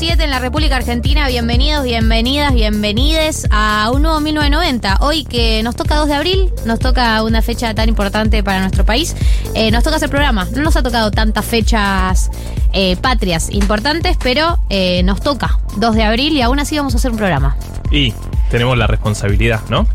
En la República Argentina. Bienvenidos, bienvenidas, bienvenides a un nuevo 1990. Hoy que nos toca 2 de abril, nos toca una fecha tan importante para nuestro país. Eh, nos toca hacer programa. No nos ha tocado tantas fechas eh, patrias importantes, pero eh, nos toca 2 de abril y aún así vamos a hacer un programa. Y tenemos la responsabilidad, ¿no?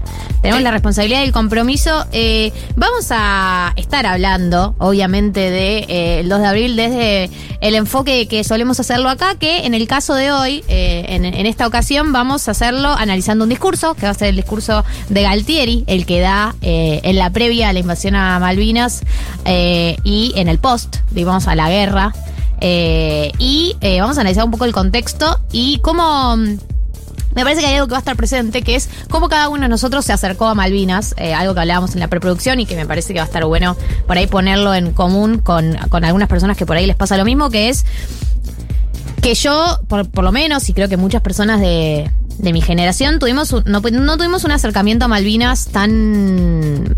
Tenemos la responsabilidad y el compromiso. Eh, vamos a estar hablando, obviamente, del de, 2 de abril desde el enfoque que solemos hacerlo acá, que en el caso de hoy, en, esta ocasión, vamos a hacerlo analizando un discurso, que va a ser el discurso de Galtieri, el que da en la previa a la invasión a Malvinas y en el post, digamos, a la guerra. y vamos a analizar un poco el contexto y cómo me parece que hay algo que va a estar presente, que es cómo cada uno de nosotros se acercó a Malvinas, eh, algo que hablábamos en la preproducción y que me parece que va a estar bueno por ahí ponerlo en común con, algunas personas que por ahí les pasa lo mismo, que es que yo, por, lo menos, y creo que muchas personas de, mi generación, tuvimos no tuvimos un acercamiento a Malvinas tan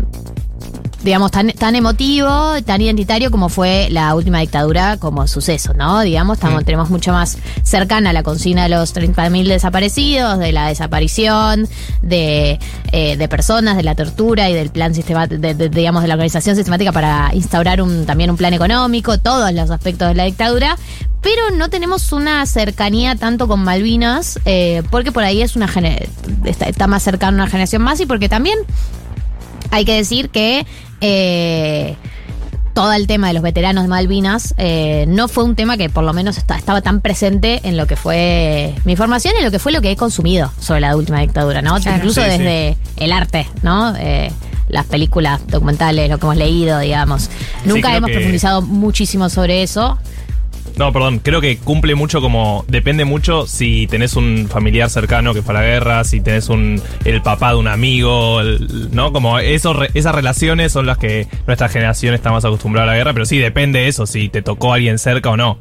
digamos, tan, tan emotivo, tan identitario como fue la última dictadura como suceso, ¿no? Digamos, estamos, tenemos mucho más cercana la consigna de los 30.000 desaparecidos, de la desaparición, de, eh, de personas, de la tortura y del plan sistemático, de, digamos, de la organización sistemática para instaurar un, también un plan económico, todos los aspectos de la dictadura, pero no tenemos una cercanía tanto con Malvinas, eh, porque por ahí es una está, está más cercana una generación más y porque también hay que decir que eh, todo el tema de los veteranos de Malvinas eh, no fue un tema que por lo menos estaba tan presente en lo que fue mi formación y en lo que fue lo que he consumido sobre la última dictadura, ¿no? Incluso desde el arte, ¿no? Eh, las películas documentales, lo que hemos leído, digamos. Nunca hemos profundizado muchísimo sobre eso. No, perdón, creo que cumple mucho como. Depende mucho si tenés un familiar cercano que fue a la guerra, si tenés un el papá de un amigo, ¿no? Como eso, esas relaciones son las que nuestra generación está más acostumbrada a la guerra, pero sí depende de eso, si te tocó alguien cerca o no.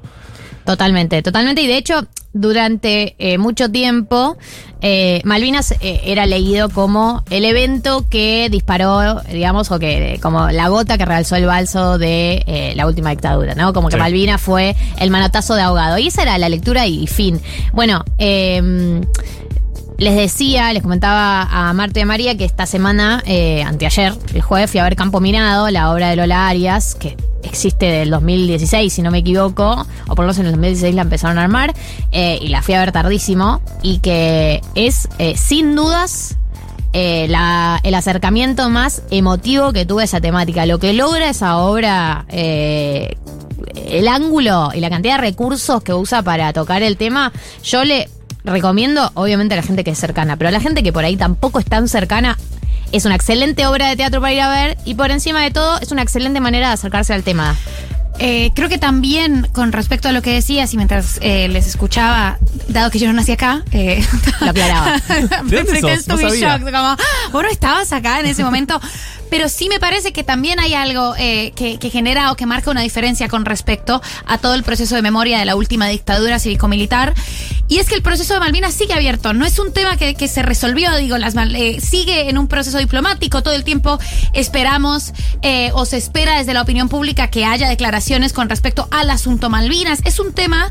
Totalmente, totalmente. Y de hecho, durante eh, mucho tiempo, eh, Malvinas eh, era leído como el evento que disparó, digamos, o que como la gota que realzó el balso de la última dictadura, ¿no? Como que Malvinas fue el manotazo de ahogado. Y esa era la lectura y fin. Bueno, eh les decía, les comentaba a Marta y a María que esta semana, eh, anteayer, el jueves, fui a ver Campo Minado, la obra de Lola Arias, que existe del 2016, si no me equivoco, o por lo menos en el 2016 la empezaron a armar, eh, y la fui a ver tardísimo, y que es, eh, sin dudas, el acercamiento más emotivo que tuve a esa temática. Lo que logra esa obra, el ángulo y la cantidad de recursos que usa para tocar el tema, yo le recomiendo, obviamente, a la gente que es cercana, pero a la gente que por ahí tampoco es tan cercana, es una excelente obra de teatro para ir a ver y por encima de todo es una excelente manera de acercarse al tema. Eh, creo que también con respecto a lo que decías y mientras eh, les escuchaba, dado que yo no nací acá, eh, lo aclaraba. ¿De shock, como, vos no estabas acá en ese momento. Pero sí me parece que también hay algo eh, que, que genera o que marca una diferencia con respecto a todo el proceso de memoria de la última dictadura cívico-militar. Y es que el proceso de Malvinas sigue abierto. No es un tema que, que se resolvió, digo, las Mal- eh, sigue en un proceso diplomático. Todo el tiempo esperamos eh, o se espera desde la opinión pública que haya declaraciones con respecto al asunto Malvinas. Es un tema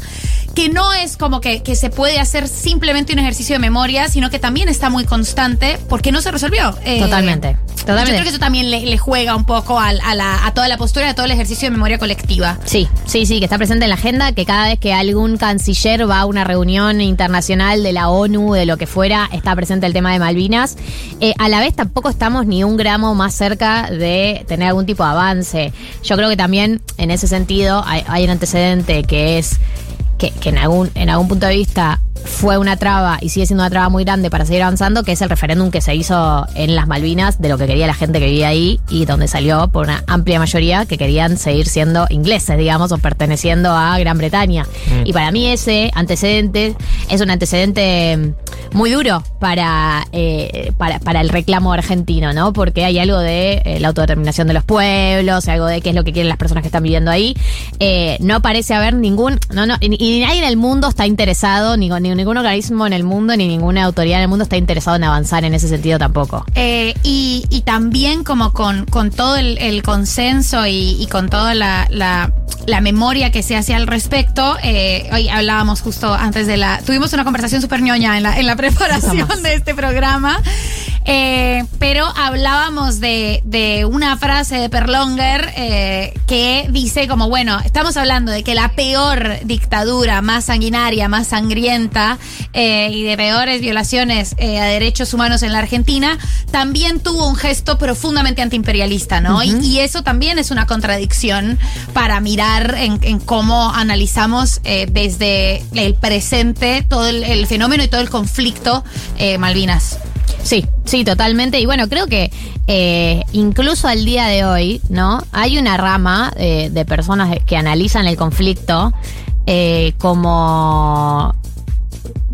que no es como que, que se puede hacer simplemente un ejercicio de memoria, sino que también está muy constante porque no se resolvió. Eh, Totalmente. Totalmente. Yo creo que eso también le, le juega un poco a, la- a toda la postura, a todo el ejercicio de memoria colectiva. Sí, sí, sí, que está presente en la agenda, que cada vez que algún canciller va a una reunión internacional de la ONU, de lo que fuera, está presente el tema de Malvinas. Eh, a la vez tampoco estamos ni un gramo más cerca de tener algún tipo de avance. Yo creo que también en ese sentido hay, hay un antecedente que es que, que en, algún, en algún punto de vista fue una traba y sigue siendo una traba muy grande para seguir avanzando, que es el referéndum que se hizo en las Malvinas de lo que quería la gente que vivía ahí y donde salió por una amplia mayoría que querían seguir siendo ingleses, digamos, o perteneciendo a Gran Bretaña. Mm. Y para mí ese antecedente es un antecedente muy duro para, eh, para, para el reclamo argentino, ¿no? Porque hay algo de eh, la autodeterminación de los pueblos, algo de qué es lo que quieren las personas que están viviendo ahí. Eh, no parece haber ningún, no, no, y, y nadie en el mundo está interesado, ni, ni ningún organismo en el mundo, ni ninguna autoridad en el mundo está interesado en avanzar en ese sentido tampoco. Eh, y, y también como con, con todo el, el consenso y, y con toda la, la, la memoria que se hace al respecto, eh, hoy hablábamos justo antes de la... Tuvimos una conversación súper ñoña en la, en la preparación de este programa, eh, pero hablábamos de, de una frase de Perlonger eh, que dice como, bueno, estamos hablando de que la peor dictadura, más sanguinaria, más sangrienta eh, y de peores violaciones eh, a derechos humanos en la Argentina, también tuvo un gesto profundamente antiimperialista, ¿no? Y- y, eso también es una contradicción para mirar en, en cómo analizamos eh, desde el presente todo el, el fenómeno y todo el conflicto Malvinas. Sí, sí, totalmente. Y bueno, creo que eh, incluso al día de hoy, ¿no? Hay una rama eh, de personas que analizan el conflicto eh, como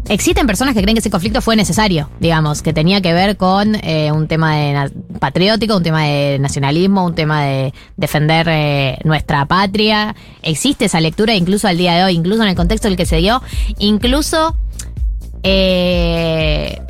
Existen personas que creen que ese conflicto fue necesario, digamos, que tenía que ver con eh, un tema de patriótico, un tema de nacionalismo, un tema de defender eh, nuestra patria. Existe esa lectura incluso al día de hoy, incluso en el contexto en el que se dio, incluso eh,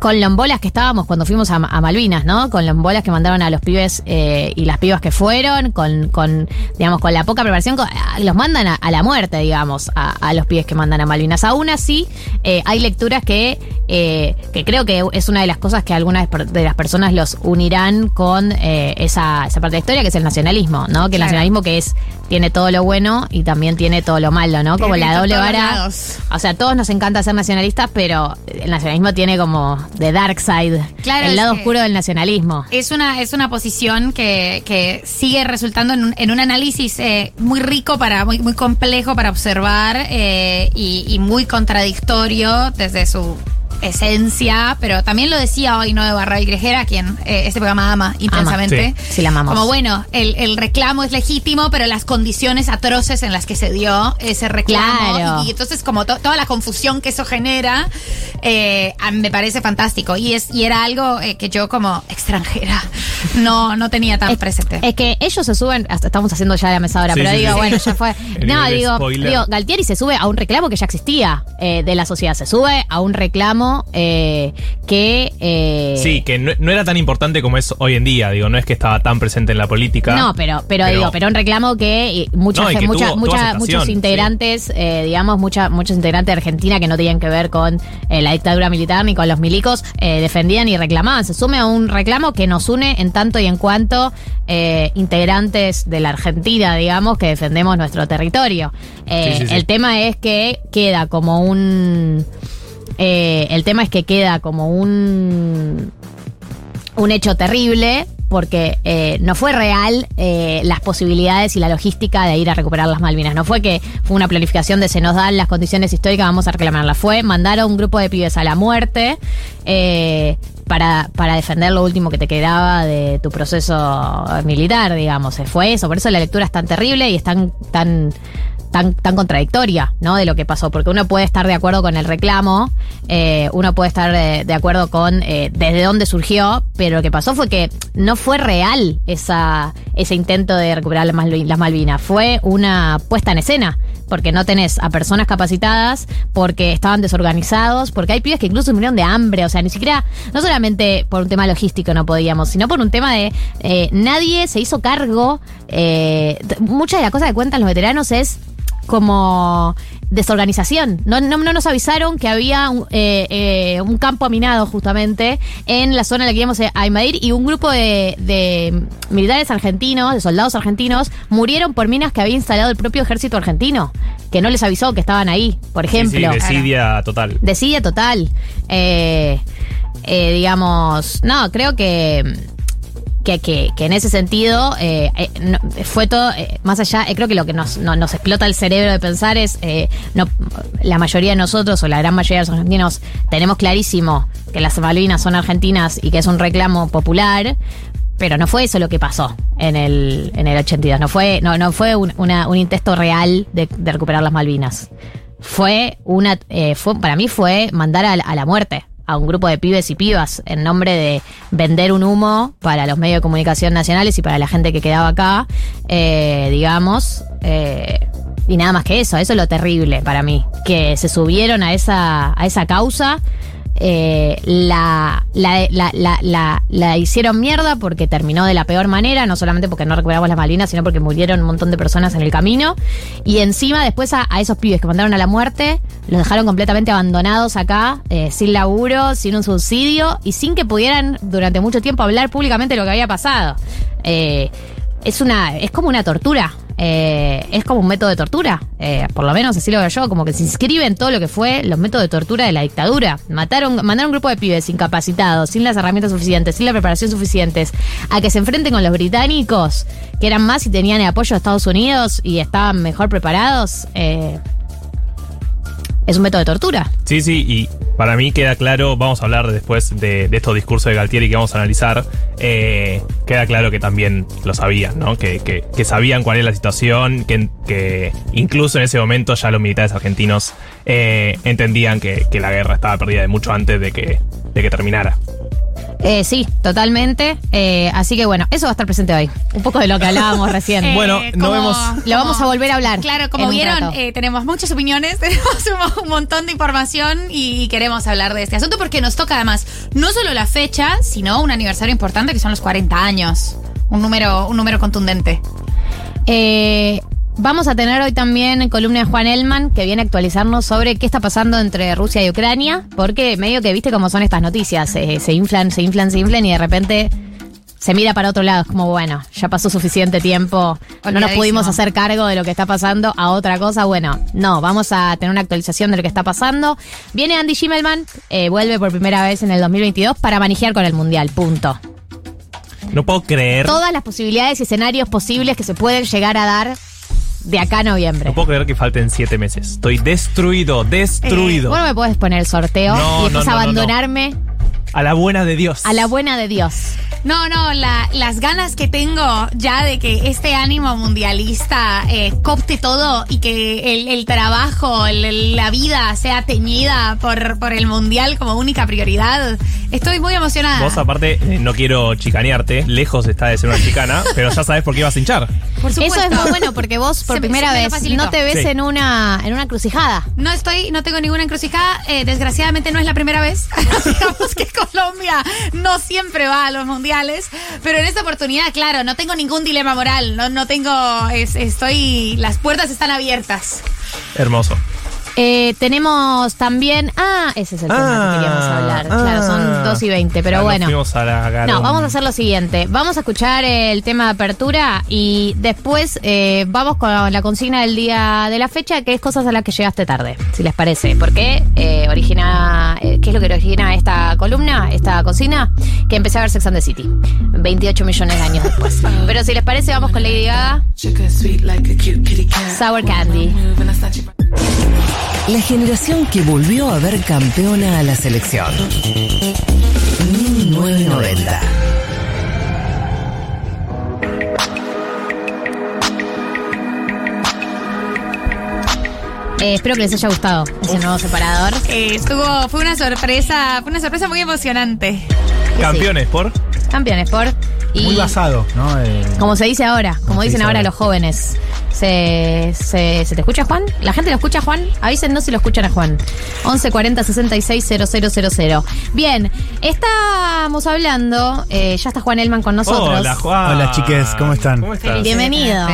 con lombolas que estábamos cuando fuimos a, a Malvinas, ¿no? Con lombolas que mandaron a los pibes eh, y las pibas que fueron, con, con, digamos, con la poca preparación, con- ah, los mandan a, a la muerte, digamos, a, a los pibes que mandan a Malvinas. Aún así, eh, hay lecturas que, eh, que creo que es una de las cosas que algunas de las personas los unirán con eh, esa, esa parte de la historia, que es el nacionalismo, ¿no? Que el Claro. nacionalismo que es, tiene todo lo bueno y también tiene todo lo malo, ¿no? Como Tiene la doble vara. O sea, a todos nos encanta ser nacionalistas, pero el nacionalismo tiene como the dark side, Claro, el lado oscuro del nacionalismo. Es una, es una posición que, que sigue resultando en un, en un análisis eh, muy rico, para muy, muy complejo para observar eh, y, y muy contradictorio desde su esencia, pero también lo decía hoy Noé Barra y Grejera, quien eh, este programa ama intensamente. Sí, sí, la amamos. Como bueno, el, el reclamo es legítimo, pero las condiciones atroces en las que se dio ese reclamo. Claro. Y, y entonces, como to- toda la confusión que eso genera, eh, a mí me parece fantástico. Y es y era algo eh, que yo, como extranjera, no, no tenía tan presente. Es que ellos se suben, hasta estamos haciendo ya la mesa ahora, Sí, pero sí, digo, sí. bueno, ya fue. No, de digo, digo, Galtieri se sube a un reclamo que ya existía eh, de la sociedad, se sube a un reclamo eh, que... eh, Sí, que no, no era tan importante como es hoy en día, digo, no es que estaba tan presente en la política. No, pero, pero, digo, pero un reclamo que y mucha, No, y gen- que mucha- tuvo- mucha- tuvo aceptación, muchos sí. integrantes, eh, digamos, mucha, muchos integrantes de Argentina que no tenían que ver con la dictadura militar ni con los milicos, defendían y reclamaban. Se sume a un reclamo que nos une en tanto y en cuanto integrantes de la Argentina, digamos, que defendemos nuestro territorio. Sí, sí, sí. El tema es que queda como un... eh, el tema es que queda como un un hecho terrible porque eh, no fue real eh, las posibilidades y la logística de ir a recuperar las Malvinas. No fue que fue una planificación de se nos dan las condiciones históricas, vamos a reclamarlas. Fue mandar a un grupo de pibes a la muerte para, para defender lo último que te quedaba de tu proceso militar, digamos. Fue eso, por eso la lectura es tan terrible y es tan, tan tan, contradictoria, ¿no? De lo que pasó, porque uno puede estar de acuerdo con el reclamo, eh, uno puede estar de, de acuerdo con eh, desde dónde surgió, pero lo que pasó fue que no fue real esa, ese intento de recuperar las, Malvi- las Malvinas, fue una puesta en escena, porque no tenés a personas capacitadas, porque estaban desorganizados, porque hay pibes que incluso murieron de hambre, o sea, ni siquiera, no solamente por un tema logístico no podíamos, sino por un tema de eh, nadie se hizo cargo, eh, muchas de las cosas que cuentan los veteranos es como desorganización. No, no, no nos avisaron que había un, eh, eh, un campo minado justamente en la zona en la que íbamos a invadir y un grupo de, de militares argentinos, de soldados argentinos, murieron por minas que había instalado el propio ejército argentino, que no les avisó que estaban ahí, por ejemplo. Sí, sí, desidia total. Desidia total. Eh, eh, digamos, no, creo que, que, que, que en ese sentido eh, eh, fue todo, eh, más allá, eh, creo que lo que nos, no- nos explota el cerebro de pensar es, eh, no, la mayoría de nosotros o la gran mayoría de los argentinos tenemos clarísimo que las Malvinas son argentinas y que es un reclamo popular. Pero no fue eso lo que pasó en el, en el 82. No fue, no, no fue un, una- un intento real de, de recuperar las Malvinas fue una eh, fue para mí fue mandar a, a la muerte a un grupo de pibes y pibas en nombre de vender un humo para los medios de comunicación nacionales y para la gente que quedaba acá, eh, digamos. eh, y nada más que eso, eso es lo terrible para mí, que se subieron a esa, a esa causa. Eh, la, la, la, la, hicieron mierda porque terminó de la peor manera, no solamente porque no recuperamos las Malvinas, sino porque murieron un montón de personas en el camino. Y encima después a, a esos pibes que mandaron a la muerte, los dejaron completamente abandonados acá, eh, sin laburo, sin un subsidio y sin que pudieran durante mucho tiempo hablar públicamente de lo que había pasado. Eh, es una, es como una tortura. eh, es como un método de tortura. eh, por lo menos así lo veo yo, como que se inscribe en todo lo que fue los métodos de tortura de la dictadura. Mataron, mandaron un grupo de pibes incapacitados, sin las herramientas suficientes, sin la preparación suficientes, a que se enfrenten con los británicos, que eran más y tenían el apoyo de Estados Unidos y estaban mejor preparados. eh, es un método de tortura. Sí, sí, y para mí queda claro, vamos a hablar después de, estos discursos de Galtieri que vamos a analizar, eh, queda claro que también lo sabían, ¿no? Que, que- sabían cuál es la situación, que, que incluso en ese momento ya los militares argentinos eh, entendían que, que la guerra estaba perdida de mucho antes de que, de que terminara. Eh, sí, totalmente. Eh, así que bueno, eso va a estar presente hoy. Un poco de lo que hablábamos recién. Eh, Bueno, vemos. Lo vamos a volver a hablar. Claro, como vieron, eh, tenemos muchas opiniones, tenemos un, un montón de información y queremos hablar de este asunto porque nos toca además no solo la fecha, sino un aniversario importante que son los 40 años. Un número, un número contundente. Eh, vamos a tener hoy también columna de Juan Elman que viene a actualizarnos sobre qué está pasando entre Rusia y Ucrania, porque medio que viste cómo son estas noticias, eh, se inflan, se inflan, se inflan y de repente se mira para otro lado, es como bueno, ya pasó suficiente tiempo, no nos pudimos hacer cargo de lo que está pasando a otra cosa, bueno, no, vamos a tener una actualización de lo que está pasando. Viene Andy Schimmelman, eh, vuelve por primera vez en el 2022 para manejar con el Mundial, punto. No puedo creer, todas las posibilidades y escenarios posibles que se pueden llegar a dar de acá a noviembre. no puedo creer que falten siete meses. Estoy destruido, destruido. Vos no me puedes poner el sorteo No, y después no, no, no, no. abandonarme A la buena de Dios. a la buena de Dios. No, no, la- las ganas que tengo ya de que este ánimo mundialista eh, copte todo y que el, el trabajo, el- la vida sea teñida por, por el mundial como única prioridad. Estoy muy emocionada. Vos aparte, eh, no quiero chicanearte, lejos está de ser una chicana, pero ya sabes por qué vas a hinchar. Por Eso supuesto. es muy bueno porque vos por Se primera se vez no te ves Sí. en una en una crucijada. No estoy, no tengo ninguna encrucijada. eh, desgraciadamente no es la primera vez. Digamos que Colombia no siempre va a los mundiales. Pero en esta oportunidad, claro, no tengo ningún dilema moral. No, no tengo. es- estoy. Las puertas están abiertas. Hermoso. Eh, tenemos también. Ah, ese es el tema Ah, que queríamos hablar. claro, ah. son 2 y 20, pero bueno. a la. No, vamos a hacer lo siguiente. Vamos a escuchar el tema de apertura y después eh, vamos con la consigna del día de la fecha, que es cosas a las que llegaste tarde, si les parece. Porque eh, origina, eh, ¿qué es lo que origina esta columna, esta consigna? Que empecé a ver Sex and the City, 28 millones de años después. Pero si les parece, vamos con Lady Gaga, Sour Candy. La generación que volvió a ver campeona a la selección. 1990. Eh, espero que les haya gustado ese nuevo separador. Eh, estuvo, fue una sorpresa, fue una sorpresa muy emocionante. Campeones por. Campeones por. Y Muy basado, ¿no? Eh, como se dice ahora, como dicen dice ahora ahora. los jóvenes. Se, se, ¿Se te escucha, Juan? ¿La gente lo escucha, Juan? Avísennos si lo escuchan a Juan. 1140 66 000. Bien, estamos hablando. eh, ya está Juan Elman con nosotros. Hola, Juan. Hola, chiques, ¿cómo están? ¿Cómo estás? Bienvenido.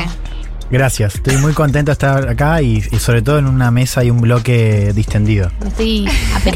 Gracias, estoy muy contento de estar acá y, y sobre todo en una mesa y un bloque distendido. Apeteciendo.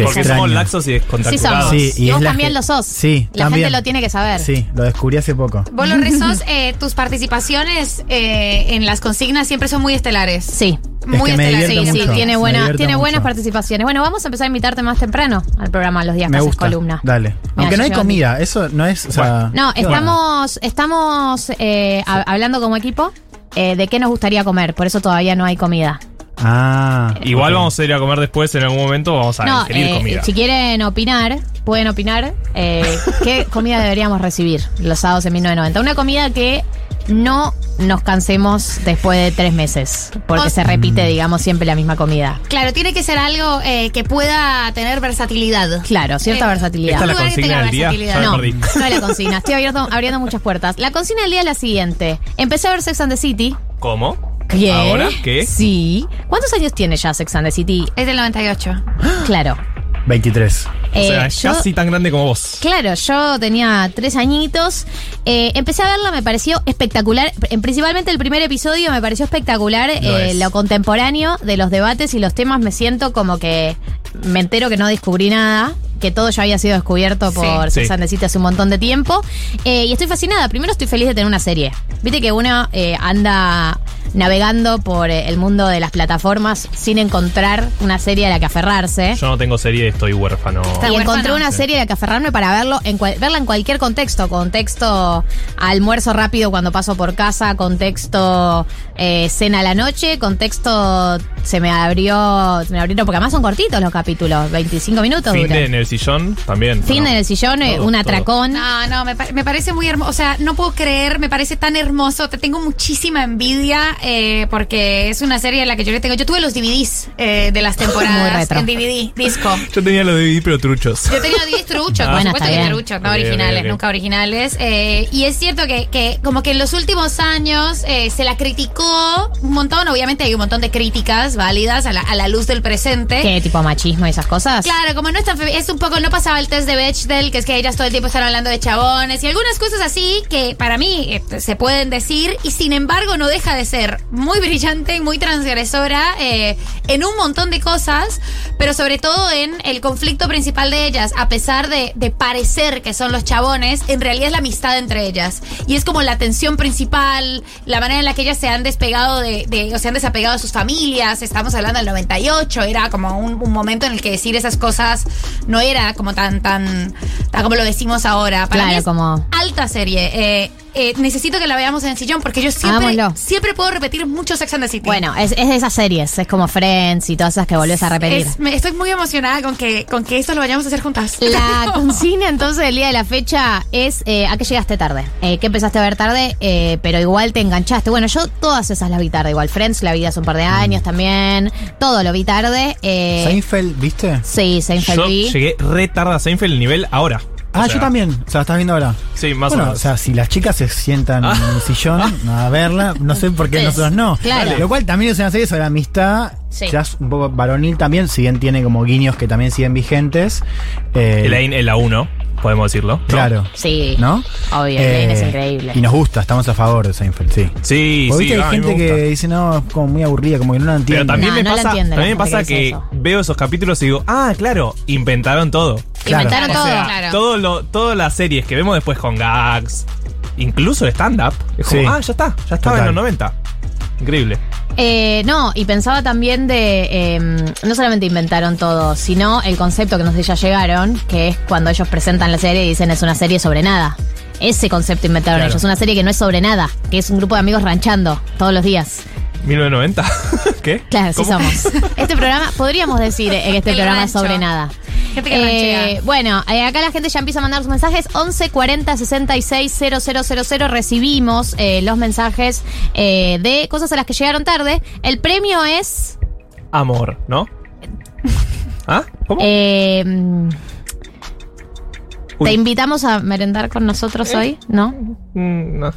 Porque extraño. somos laxos y Sí, somos. descontactados. Sí, y y vos también lo sos. Sí, La también. gente lo tiene que saber. Sí, lo descubrí hace poco. Vos, los rezos, eh, tus participaciones eh, en las consignas siempre son muy estelares. Sí. Muy que estelares. Sí, mucho. sí, tiene, buena, tiene buenas mucho. participaciones. Bueno, vamos a empezar a invitarte más temprano al programa los días que Me haces gusta. columna. Dale. Mira, Aunque no hay comida, eso no es. O sea, No, estamos, estamos eh, hablando como equipo eh, de qué nos gustaría comer, por eso todavía no hay comida. Ah. Igual vamos a ir a comer después, en algún momento vamos a no, ingerir eh, comida. si quieren opinar, pueden opinar eh, qué comida deberíamos recibir los sábados en 1990. Una comida que no nos cansemos después de tres meses, porque O- se Mm. repite, digamos, siempre la misma comida. Claro, tiene que ser algo eh, que pueda tener versatilidad. Claro, cierta Eh, versatilidad. ¿Esta es la consigna del día? No, no es la consigna. Estoy abierto- abriendo muchas puertas. La consigna del día es la siguiente. Empecé a ver Sex and the City. ¿Cómo? ¿Qué? ¿Ahora? ¿Qué? Sí. ¿Cuántos años tiene ya Sex and the City? Es del 98. Claro. 23. O sea, Eh, es yo- casi tan grande como vos. Claro, yo tenía tres añitos. Eh, empecé a verla, me pareció espectacular. Principalmente el primer episodio me pareció espectacular. Lo eh, lo contemporáneo de los debates y los temas me siento como que me entero que no descubrí nada. Que todo ya había sido descubierto por Sí. The City hace un montón de tiempo. Eh, y estoy fascinada. Primero estoy feliz de tener una serie. Viste que uno eh, anda navegando por eh, el mundo de las plataformas sin encontrar una serie a la que aferrarse. Yo no tengo serie, estoy huérfano. Y huérfano. encontré una serie de la que aferrarme para verlo en cual- verla en cualquier contexto. Contexto almuerzo rápido cuando paso por casa, contexto eh, cena a la noche, contexto se me abrió, se me abrieron, porque además son cortitos los capítulos, 25 minutos Fin duran. de en el sillón también. Fin ¿no? en el sillón, eh, Todo, un todo. atracón. No, no, me, pa- me parece muy hermoso. O sea, no puedo creer, me parece tan hermoso. Te tengo muchísima envidia eh, porque es una serie en la que yo le tengo. Yo tuve los DVDs eh, de las Muy temporadas retro. en DVD, disco. Yo tenía los DVD, pero truchos. Yo tenía DVDs truchos, Ah. por Bueno, supuesto que bien. truchos, no ok, originales, ok. nunca originales. Eh, y es cierto que, que como que en los últimos años eh, se la criticó un montón. Obviamente hay un montón de críticas válidas a la, a la luz del presente. ¿Qué tipo machismo y esas cosas? Claro, como no es tan es un poco, no pasaba el test de Bechdel, que es que ellas todo el tiempo están hablando de chabones y algunas cosas así que para mí eh, se pueden decir y sin embargo no deja de ser muy brillante y muy transgresora eh, en un montón de cosas, pero sobre todo en el conflicto principal de ellas, a pesar de, de parecer que son los chabones, en realidad es la amistad entre ellas. Y es como la tensión principal, la manera en la que ellas se han despegado de, de- o se han desapegado de sus familias, estamos hablando del 98, era como un, un momento en el que decir esas cosas no era como tan, tan, tan como lo decimos ahora. Para Claro, mí es como- alta serie. Eh, eh, necesito que la veamos en el sillón porque yo siempre, Hagámoslo. siempre puedo repetir mucho Sex and the City. Bueno, es, es de esas series, es como Friends y todas esas que volvés a repetir. Es- me- estoy muy emocionada con que, con que esto lo vayamos a hacer juntas. La consigna entonces del día de la fecha es eh, a qué llegaste tarde, eh, qué empezaste a ver tarde, eh, pero igual te enganchaste. Bueno, yo todas esas las vi tarde, igual Friends la vi hace un par de años también, todo lo vi tarde. Eh, Seinfeld, ¿viste? sí, Seinfeld Yo vi. llegué re tarde a Seinfeld el nivel ahora. Ah, sea, yo también. O sea, la estás viendo ahora. Sí, más bueno, o menos. o sea, si las chicas se sientan Ah. en el sillón a verla, no sé por qué Es, nosotros no. claro. Lo cual también es una serie sobre amistad. Sí. Quizás un poco varonil también, si bien tiene como guiños que también siguen vigentes. Eh, Elaine en la 1, podemos decirlo. ¿no? Claro. Sí, ¿No? obvio, Eh, es increíble. Y nos gusta, estamos a favor de Seinfeld, sí. Sí, Porque sí. viste, hay gente que dice, no, es como muy aburrida, como que no la entiende. Pero también No, me no pasa, entiende también me pasa que que, dice eso. veo esos capítulos y digo, ah, claro, inventaron todo. Claro. Inventaron O todo. sea, Claro. todo lo, todas las series que vemos después con gags, incluso stand-up, es como, Sí. ah, ya está, ya estaba en los 90. Increíble. Eh, no, y pensaba también de. eh, no solamente inventaron todo, sino el concepto que nos ya llegaron, que es cuando ellos presentan la serie y dicen es una serie sobre nada. Ese concepto inventaron Claro. ellos, una serie que no es sobre nada, que es un grupo de amigos ranchando todos los días. 1990. ¿Qué? Claro, sí ¿Cómo? somos. Este programa, podríamos decir que este El programa rancho. sobre nada. Gente que Eh, bueno, eh, acá la gente ya empieza a mandar sus mensajes. 11 40 66 000. Recibimos eh, los mensajes eh, de cosas a las que llegaron tarde. El premio es amor, ¿no? ¿Ah? ¿Cómo? Eh, mm, Uy. ¿Te invitamos a merendar con nosotros hoy? ¿No? Mm, no.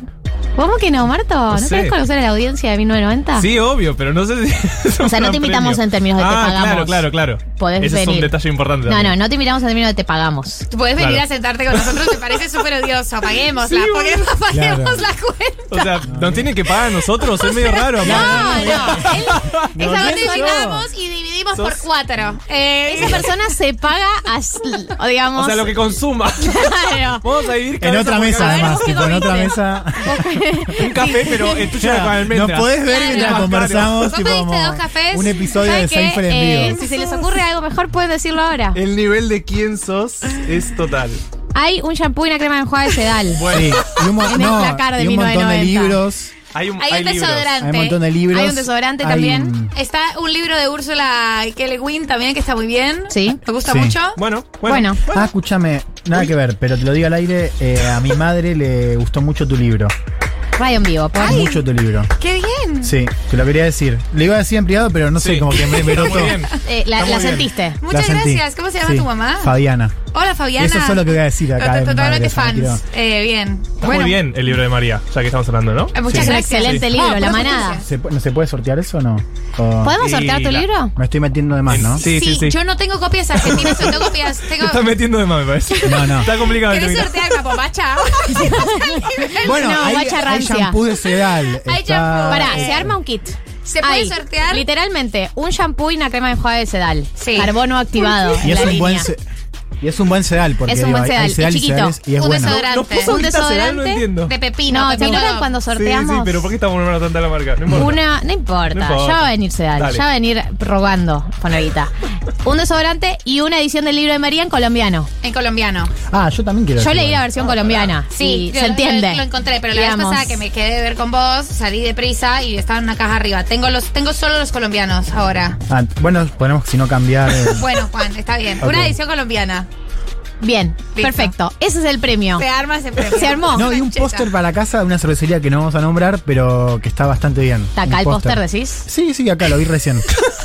¿Cómo que no, Marto? ¿No, sé. querés conocer a la audiencia de 1990? Sí, obvio, pero no sé si. es un O sea, no te invitamos premio. en términos de te ah, pagamos. Claro, claro, claro. Podés Ese es venir. un detalle importante. No, también. no, no te invitamos en términos de te pagamos. Tú puedes venir Claro. a sentarte con nosotros, me parece súper odioso. Paguémosla, Sí, paguemos, paguemos Claro. la cuenta. O sea, ¿nos tienen que pagar a nosotros? Es medio raro. No, aparte. no. él- Esa vez ¿quién soy yo? dividamos y dividimos Sos- por cuatro. Eh, esa persona se paga así, o digamos. O sea, lo que consuma. Claro. Vamos a vivir En otra mesa, además, en otra mesa. Un café, pero el tuyo era con Nos almendras. podés ver Claro. mientras Más conversamos, Vos tipo pediste como dos cafés. un episodio de ¿Saben qué? Seinfeld en Eh, vivo. si se les ocurre algo mejor, pueden decirlo ahora. El nivel de quién sos es total. Hay un shampoo y una crema de enjuague de sedal. Bueno, Sí, y un, mo- En el no, placar de y un montón de 1990. libros. hay un, Hay un libros. desodorante. Hay un montón de libros. Hay un desodorante Hay también. un- Está un libro de Úrsula K. Le Guin también que está muy bien. Sí. ¿Te gusta Sí. mucho? Bueno, bueno. Bueno. Ah, escúchame, nada que ver, pero te lo digo al aire, eh, a mi madre le gustó mucho tu libro. Radio en vivo, por. Mucho tu libro. ¡Qué bien! Sí, te lo quería decir. Le iba a decir en privado, pero no sé, Sí. como que me, brotó. Eh, la sentiste. Muchas La sentí. gracias. ¿Cómo se llama Sí, tu mamá? Fabiana. Hola, Fabiana. Eso es lo que voy a decir acá Totalmente madre, fans. Eh, bien. Está muy bien el libro de María, ya que estamos hablando, ¿no? Eh, Muchas gracias. excelente Sí. libro, Ah, La Manada. supuesto. ¿Se pu- ¿No se puede sortear eso o no? ¿Podemos sortear tu la- libro? Me estoy metiendo de más, ¿no? Sí, sí, sí. yo no tengo copias argentinas, tengo copias. Te estás metiendo de más, me parece. No, no. Está complicado el ¿Querés sortear una popacha? Bueno, No, hay, hay shampoo de sedal. Hay está- shampoo. Pará, se arma un kit. ¿Se puede Hay, sortear? Literalmente, un shampoo y una crema de enjuague de sedal. Sí. Carbono activado. Y en es la un buen se- y es un buen sedal porque Es un digo, buen hay sedal, sedal y chiquito. y es Un bueno. desodorante. ¿Nos puso Un? No desodorante entiendo. De pepino. No, ¿te pepino. acuerdas cuando Sí, sorteamos? sí, pero ¿por qué estamos nombrando tanta la marca? No importa. Una, no importa, No importa. ya va a venir Sedal, Dale. ya va a venir rogando Fonovita. un desodorante y una edición del libro de María en colombiano. En colombiano. Ah, yo también quiero Yo leí la versión colombiana. Sí, se entiende. Lo, lo encontré, pero la Digamos. vez pasada que me quedé de ver con vos, salí deprisa y estaba en una caja arriba. Tengo los, tengo solo los colombianos ahora. Ah, bueno, podemos si no cambiar. eh, Bueno, Juan, está bien. Una edición colombiana. Bien, Listo. perfecto. Ese es el premio. Se arma ese premio. Se armó. No, y un póster para la casa de una cervecería que no vamos a nombrar, pero que está bastante bien. ¿Está acá el póster, decís? Sí, sí, acá lo vi recién.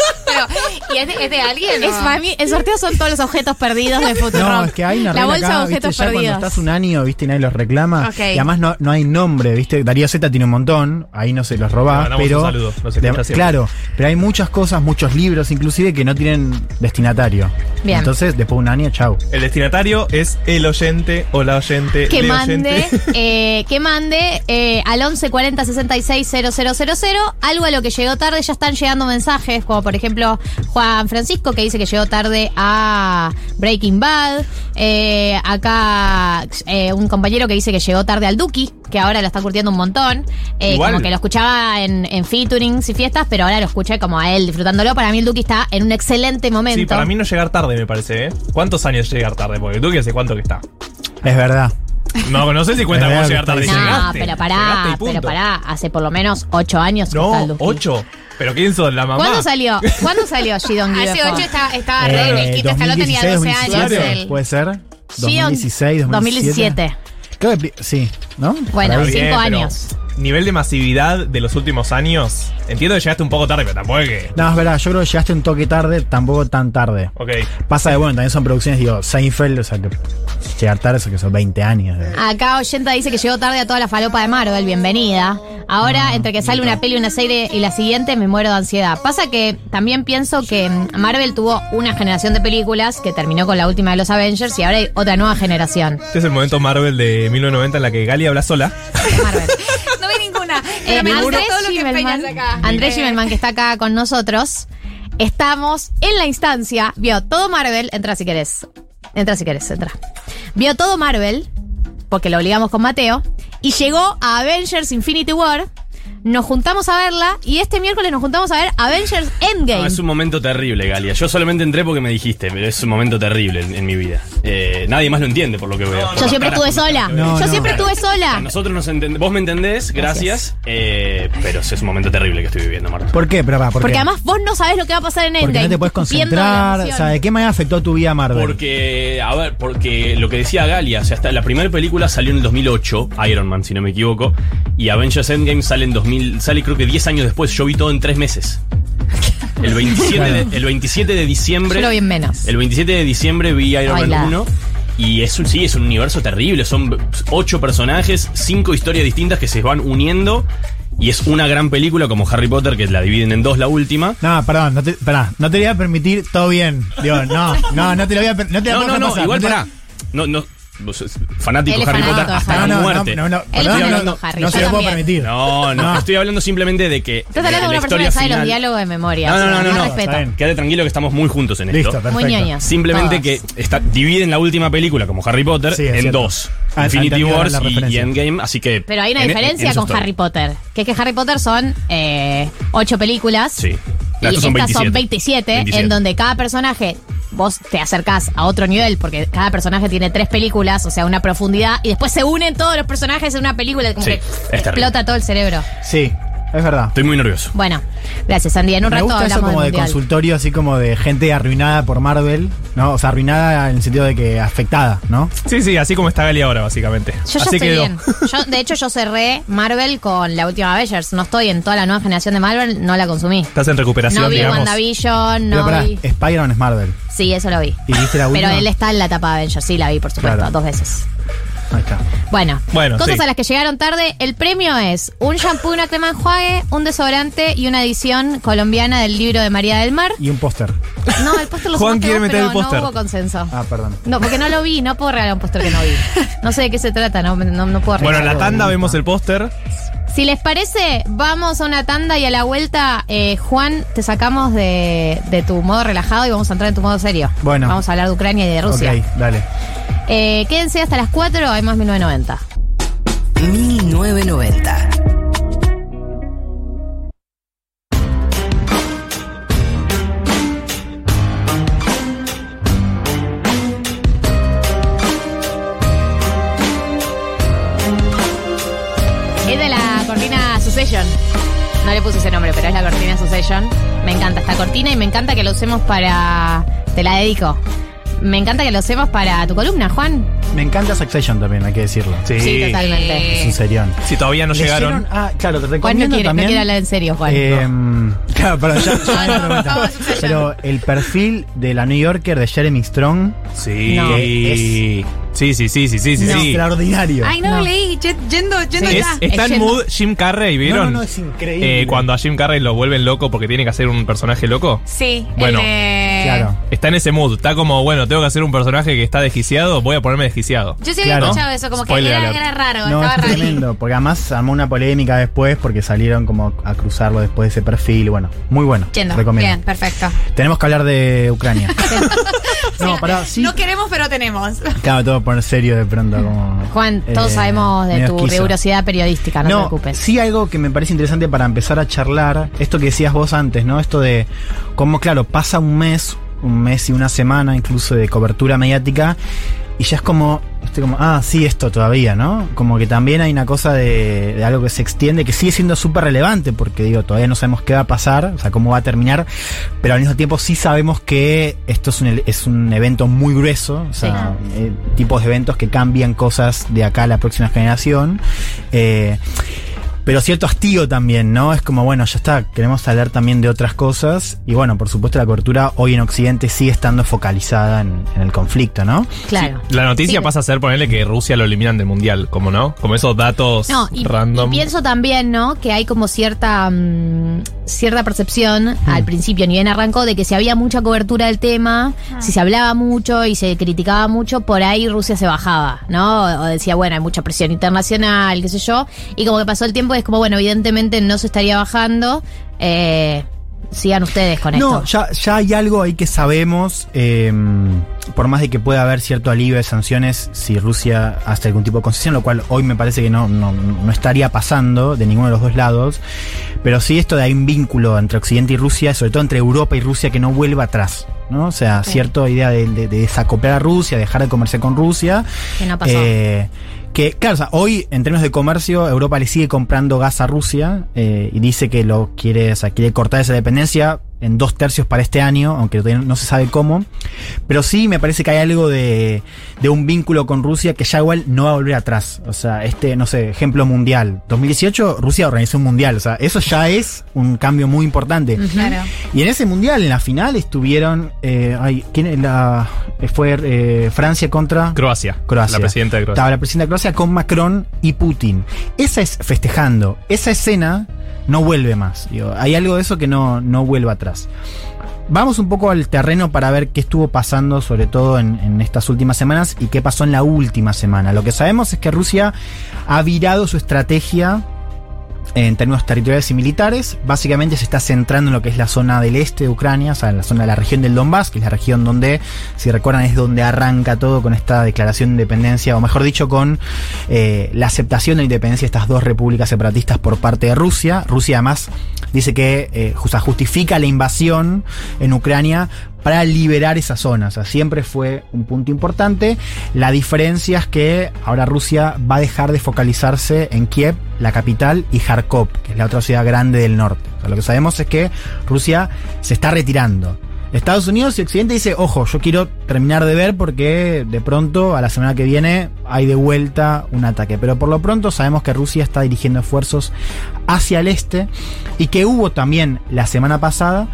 ¿y es de, es de alguien? Es para mí, el sorteo son todos los objetos perdidos de Futurock. No, es que hay una La bolsa acá, de objetos ¿viste? Ya cuando perdidos. estás un año, viste, y nadie los reclama. Y además no, no hay nombre, viste. Darío Z tiene un montón, ahí no se los Le robás, mandamos pero. un saludo, de- claro, pero hay muchas cosas, muchos libros, inclusive, que no tienen destinatario. Bien. Entonces, después de un año, chau. El destinatario es el oyente o la oyente. que le mande, oyente. eh, que mande eh, al 11 40 66 000 algo a lo que llegó tarde. Ya están llegando mensajes, como por ejemplo Juan Francisco, que dice que llegó tarde a Breaking Bad. Eh, acá eh, un compañero que dice que llegó tarde al Duki, que ahora lo está curtiendo un montón. Eh, Igual. como que lo escuchaba en, en featurings y fiestas, pero ahora lo escuché como a él disfrutándolo. Para mí el Duki está en un excelente momento. Sí, para mí no llegar tarde, me parece, ¿eh? ¿Cuántos años llegar tarde? Porque tú que hace cuánto que está. Es verdad. No, no sé si cuenta cómo llegar tarde. está No, Llegaste. pero pará, pero pará. Hace por lo menos ocho años que está el No, Duki. ocho. ¿Pero quién sos? ¿La mamá? ¿Cuándo salió? ¿Cuándo salió Shidon Hace ocho estaba, estaba re en el Eh, quinto escalón, tenía 12 años. 2017, él. Puede ser. Shidon- 2016, 2017. 2017. Creo que sí, ¿no? Bueno, Por ahí. sí. Bien, cinco pero años. Nivel de masividad de los últimos años. Entiendo que llegaste un poco tarde, pero tampoco es que. No, es verdad, yo creo que llegaste un toque tarde, tampoco tan tarde. Ok. Pasa de bueno, también son producciones, digo, Seinfeld, o sea, que llegar tarde, eso que son 20 años. eh. Acá Oyenta dice que llegó tarde a toda la falopa de Marvel, bienvenida. Ahora, entre que sale una peli, una serie y la siguiente, me muero de ansiedad. Pasa que también pienso que Marvel tuvo una generación de películas que terminó con la última de los Avengers y ahora hay otra nueva generación Este es el momento Marvel de 1990 en la que Gali habla sola. Marvel. Eh, me gusta Andrés todo lo que Schimmelman, peñas acá. Andrés Eh, Schimmelman, que está acá con nosotros, estamos en la instancia, vio todo Marvel, entra si querés, entra si querés, entra. Vio todo Marvel, porque lo obligamos con Mateo, y llegó a Avengers Infinity War, nos juntamos a verla, y este miércoles nos juntamos a ver Avengers Endgame. No, es un momento terrible, Galia. Yo solamente entré porque me dijiste, pero es un momento terrible en, en mi vida. Eh, nadie más lo entiende por lo que veo. Yo siempre estuve sola, No, yo no. siempre estuve sola. Nosotros nos entendemos. Vos me entendés, gracias. eh, pero es un momento terrible que estoy viviendo, Marta. ¿Por qué? Pero, va, ¿por Porque qué? además vos no sabés lo que va a pasar en Endgame. Porque no te puedes concentrar. O sea, ¿de qué manera afectó tu vida Marvel? Porque, a ver, porque lo que decía Galia, o sea, hasta la primera película salió en el 2008, Iron Man, si no me equivoco, y Avengers Endgame sale en 2000, sale creo que 10 años después. Yo vi todo en 3 meses. El 27, de, el 27 de diciembre. Yo lo vi en menos. El 27 de diciembre vi Iron Man Bailada. 1. Y es un, sí, es un universo terrible. Son ocho personajes, cinco historias distintas que se van uniendo. Y es una gran película como Harry Potter, que la dividen en dos la última. No, perdón, no te, pará, no te voy a permitir, todo bien. Digo, no, no, no te lo voy a no te No, no, no, pasar, igual te- pará. No, no. Vos sos Fanático Él es Harry Potter de hasta la muerte. no, no, no, de no se lo puedo permitir. No, no, No. estoy hablando simplemente de que. Estás hablando de una persona que sabe los diálogos de memoria. No, no, no, no. Quédate tranquilo que estamos muy juntos en Listo, esto. perfecto. Muy ñoños. Simplemente que dividen la última película como Harry Potter en dos. Infinity Wars y, y. Endgame, así que... Pero hay una en- en- diferencia en con. Harry Potter. Que es que Harry Potter son eh, ocho películas. Sí. Y Estos son estas 27. son 27, 27. en donde cada personaje vos te acercás a otro nivel, porque cada personaje tiene tres películas, o sea, una profundidad, y después se unen todos los personajes en una película, como Sí, que explota todo el cerebro. Sí, es verdad. Estoy muy nervioso. Bueno, gracias, Andy. En un Me rato gusta eso hablamos como del de mundial. consultorio, así como de gente arruinada por Marvel, ¿no? O sea, arruinada en el sentido de que afectada, ¿no? Sí, sí, así como está Gali ahora, básicamente. Yo ya así estoy quedó. bien. Yo, de hecho, yo cerré Marvel con la última Avengers. No estoy en toda la nueva generación de Marvel, no la consumí. Estás en recuperación, No vi digamos. WandaVision, Pero no pará, vi. Spider-Man es Marvel. Sí, eso lo vi. ¿Y viste la Pero última? él está en la etapa de Avengers, sí, la vi, por supuesto, Claro. dos veces. Ahí está. Bueno, Bueno, cosas sí. a las que llegaron tarde. El premio es un shampoo, una crema enjuague, un desodorante y una edición colombiana del libro de María del Mar. Y un póster. No, el póster lo Juan sumaste quiere vos, meter pero el póster. No hubo consenso. Ah, perdón. No, porque no lo vi, no puedo regalar un póster que no vi. No sé de qué se trata, no, no, no puedo Bueno, en regalar. la tanda vemos el póster. Si les parece, vamos a una tanda y a la vuelta, eh, Juan, te sacamos de, de tu modo relajado y vamos a entrar en tu modo serio. Bueno. Vamos a hablar de Ucrania y de Rusia. Ok, dale. Eh, quédense hasta las 4, hay más 1990. 1990. Es de la cortina Succession. No le puse ese nombre, pero es la cortina Succession. Me encanta esta cortina y me encanta que lo usemos para. Te la dedico. Me encanta que lo usemos para tu columna, Juan. Me encanta Succession también, hay que decirlo. Sí. Sí, totalmente. Es un serión. Si todavía no llegaron. Ah, claro, te Juan no recomiendo quiere, no también. quiere hablar en serio, Juan. Eh, claro, perdón, ya, ya No, no. Pero el perfil de la New Yorker de Jeremy Strong Sí. No. Sí, sí, sí, sí, sí, sí, sí. es sí. extraordinario. Ay, no, No. lo leí. ye- Yendo, yendo Es- ya. está en yendo- mood Jim Carrey, no, ¿vieron? no, no, es increíble. Eh, cuando a Jim Carrey lo vuelven loco porque tiene que hacer un personaje loco. Sí, Bueno, de... Claro. Está en ese mood. Está como, bueno, tengo que hacer un personaje que está desquiciado, voy a ponerme desquiciado. Yo sí había Claro. escuchado eso, como Spoiler que era, alert. era raro, No, estaba es raro. tremendo, porque además armó una polémica después porque salieron como a cruzarlo después de ese perfil. Bueno, muy bueno. Yendo. Recomiendo. Bien, perfecto. Tenemos que hablar de Ucrania. no, pará, sí. No queremos, pero tenemos. Claro, todo poner serio de pronto. Como, Juan, todos eh, sabemos de tu esquizo. rigurosidad periodística, no, te No, preocupes. sí algo que me parece interesante para empezar a charlar, esto que decías vos antes, ¿no? Esto de cómo, claro, pasa un mes, un mes y una semana incluso de cobertura mediática y ya es como, este como, ah, sí, esto todavía, ¿no? Como que también hay una cosa de, de algo que se extiende, que sigue siendo súper relevante, porque digo, todavía no sabemos qué va a pasar, o sea, cómo va a terminar, pero al mismo tiempo sí sabemos que esto es un, es un evento muy grueso, o sea, eh, tipos de eventos que cambian cosas de acá a la próxima generación. Eh, pero cierto hastío también, ¿no? Es como, bueno, ya está, queremos hablar también de otras cosas. Y bueno, por supuesto, la cobertura hoy en Occidente sigue estando focalizada en, en el conflicto, ¿no? Claro. La noticia Sí. pasa a ser ponerle que Rusia lo eliminan del mundial, como no, como esos datos No, y, random. y pienso también, ¿no? Que hay como cierta mm, cierta percepción al principio, ni bien arrancó, de que si había mucha cobertura del tema, si se hablaba mucho y se criticaba mucho, por ahí Rusia se bajaba, ¿no? O decía, bueno, hay mucha presión internacional, qué sé yo. Y como que pasó el tiempo, es como, bueno, evidentemente no se estaría bajando. Eh, sigan ustedes con No, esto. ya, ya hay algo ahí que sabemos, eh, por más de que pueda haber cierto alivio de sanciones si Rusia hace algún tipo de concesión, lo cual hoy me parece que no, no, no estaría pasando de ninguno de los dos lados, pero sí esto de hay un vínculo entre Occidente y Rusia, sobre todo entre Europa y Rusia, que no vuelva atrás. ¿no? O sea, cierta idea de, de- de desacoplar a Rusia, dejar de comerciar con Rusia. Que no pasó. Eh, que, claro, o sea, hoy en términos de comercio, Europa le sigue comprando gas a Rusia eh, y dice que lo quiere, o sea, quiere cortar esa dependencia en dos tercios para este año, aunque no se sabe cómo. Pero sí me parece que hay algo de, de un vínculo con Rusia que ya igual no va a volver atrás. O sea, este, no sé, ejemplo mundial. 2018 Rusia organizó un mundial. O sea, eso ya es un cambio muy importante. Claro. Y en ese mundial, en la final, estuvieron. Eh, ay, ¿quién es la, fue eh, Francia contra. Croacia. Croacia. La presidenta de Croacia. Estaba la presidenta de Croacia con Macron y Putin. Esa es festejando. Esa escena no vuelve más. Digo, hay algo de eso que no, no vuelve atrás. Vamos un poco al terreno para ver qué estuvo pasando, sobre todo en, en, estas últimas semanas, y qué pasó en la última semana. Lo que sabemos es que Rusia ha virado su estrategia en términos territoriales y militares. Básicamente se está centrando en lo que es la zona del este de Ucrania, o sea, en la zona de la región del Donbass, que es la región donde, si recuerdan, es donde arranca todo con esta declaración de independencia, o mejor dicho, con eh, la aceptación de la independencia de estas dos repúblicas separatistas por parte de Rusia. Rusia además dice que eh, justifica la invasión en Ucrania para liberar esa zona. O sea, siempre fue un punto importante. La diferencia es que ahora Rusia va a dejar de focalizarse en Kiev, la capital, y Kharkov, que es la otra ciudad grande del norte. Lo que sabemos es que Rusia se está retirando. Estados Unidos y Occidente dice, ojo, yo quiero terminar de ver porque de pronto a la semana que viene hay de vuelta un ataque. Pero por lo pronto sabemos que Rusia está dirigiendo esfuerzos hacia el este y que hubo también la semana pasada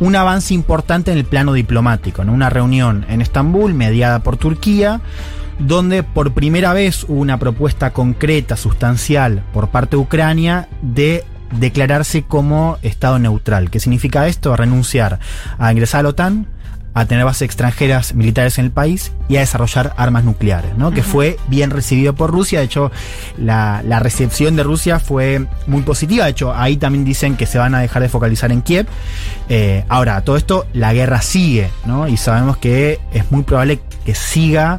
un avance importante en el plano diplomático, en una reunión en Estambul mediada por Turquía, donde por primera vez hubo una propuesta concreta, sustancial, por parte de Ucrania de declararse como Estado neutral. ¿Qué significa esto? Renunciar a ingresar a la OTAN, a tener bases extranjeras militares en el país y a desarrollar armas nucleares, ¿no? Que fue bien recibido por Rusia. De hecho, la, la, recepción de Rusia fue muy positiva. De hecho, ahí también dicen que se van a dejar de focalizar en Kiev. Eh, ahora, todo esto, la guerra sigue, ¿no? Y sabemos que es muy probable que siga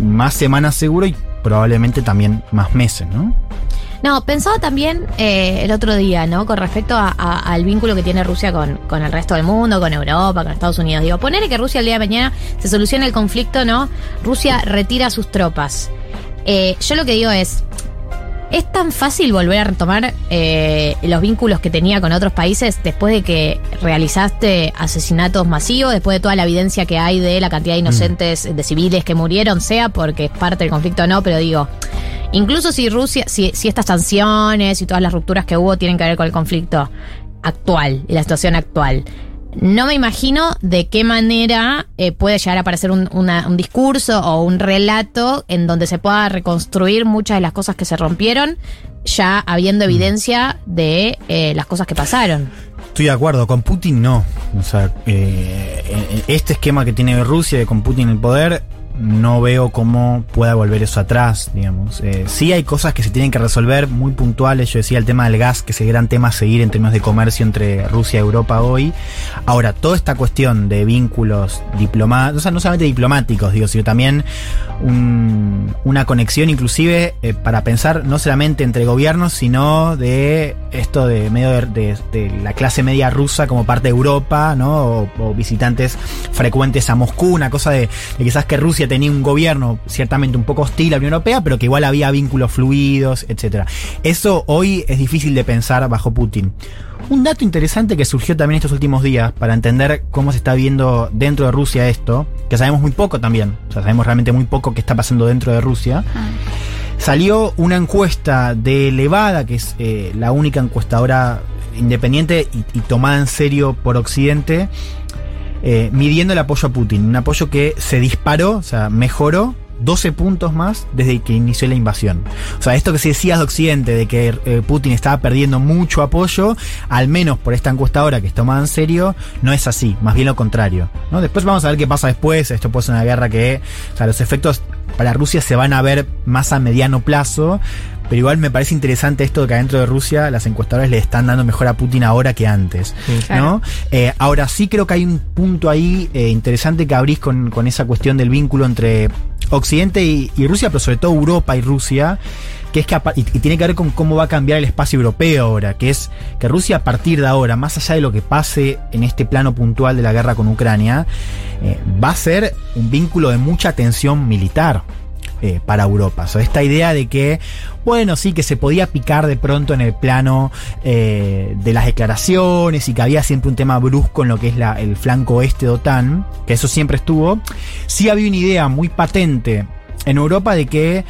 más semanas seguro y probablemente también más meses, ¿no? No, pensaba también eh, el otro día, ¿no? Con respecto a, al vínculo que tiene Rusia con, con, el resto del mundo, con Europa, con Estados Unidos. Digo, poner que Rusia el día de mañana se soluciona el conflicto, ¿no? Rusia retira sus tropas. Eh, yo lo que digo es, ¿Es tan fácil volver a retomar eh, los vínculos que tenía con otros países después de que realizaste asesinatos masivos, después de toda la evidencia que hay de la cantidad de inocentes, mm. de civiles que murieron, sea porque es parte del conflicto o no, pero digo, incluso si Rusia, si, si estas sanciones y todas las rupturas que hubo tienen que ver con el conflicto actual y la situación actual. No me imagino de qué manera eh, puede llegar a aparecer un, una, un, discurso o un relato en donde se pueda reconstruir muchas de las cosas que se rompieron, ya habiendo evidencia de eh, las cosas que pasaron. Estoy de acuerdo, con Putin no. O sea, eh, este esquema que tiene Rusia de con Putin en el poder no veo cómo pueda volver eso atrás, digamos. Eh, sí hay cosas que se tienen que resolver muy puntuales. Yo decía el tema del gas, que es el gran tema a seguir en términos de comercio entre Rusia y Europa hoy. Ahora, toda esta cuestión de vínculos diplomáticos, no solamente diplomáticos, digo, sino también un, una conexión inclusive eh, para pensar no solamente entre gobiernos, sino de esto de medio de, la clase media rusa como parte de Europa, ¿no? O, visitantes frecuentes a Moscú, una cosa de quizás que Rusia tenía un gobierno ciertamente un poco hostil a la Unión Europea, pero que igual había vínculos fluidos, etc. Eso hoy es difícil de pensar bajo Putin. Un dato interesante que surgió también estos últimos días para entender cómo se está viendo dentro de Rusia esto, que sabemos muy poco también, o sea, sabemos realmente muy poco qué está pasando dentro de Rusia. Ah. Salió una encuesta de Levada, que es eh, la única encuestadora independiente y, y tomada en serio por Occidente, eh, midiendo el apoyo a Putin. Un apoyo que se disparó, o sea, mejoró 12 puntos más desde que inició la invasión. O sea, esto que se decía de Occidente, de que eh, Putin estaba perdiendo mucho apoyo, al menos por esta encuestadora que es tomada en serio, no es así, más bien lo contrario. ¿no? Después vamos a ver qué pasa después, esto puede ser una guerra que, o sea, los efectos para Rusia se van a ver más a mediano plazo, pero igual me parece interesante esto de que adentro de Rusia las encuestadoras le están dando mejor a Putin ahora que antes. Sí, claro. ¿no? Eh, ahora sí creo que hay un punto ahí eh, interesante que abrís con, con, esa cuestión del vínculo entre Occidente y, y, Rusia, pero sobre todo Europa y Rusia. Que es que y tiene que ver con cómo va a cambiar el espacio europeo ahora, que es que Rusia a partir de ahora, más allá de lo que pase en este plano puntual de la guerra con Ucrania, eh, va a ser un vínculo de mucha tensión militar. Eh, para Europa. O sea, esta idea de que, bueno, sí, que se podía picar de pronto en el plano eh, de las declaraciones y que había siempre un tema brusco en lo que es el flanco oeste de OTAN, que eso siempre estuvo, sí había una idea muy patente en Europa de que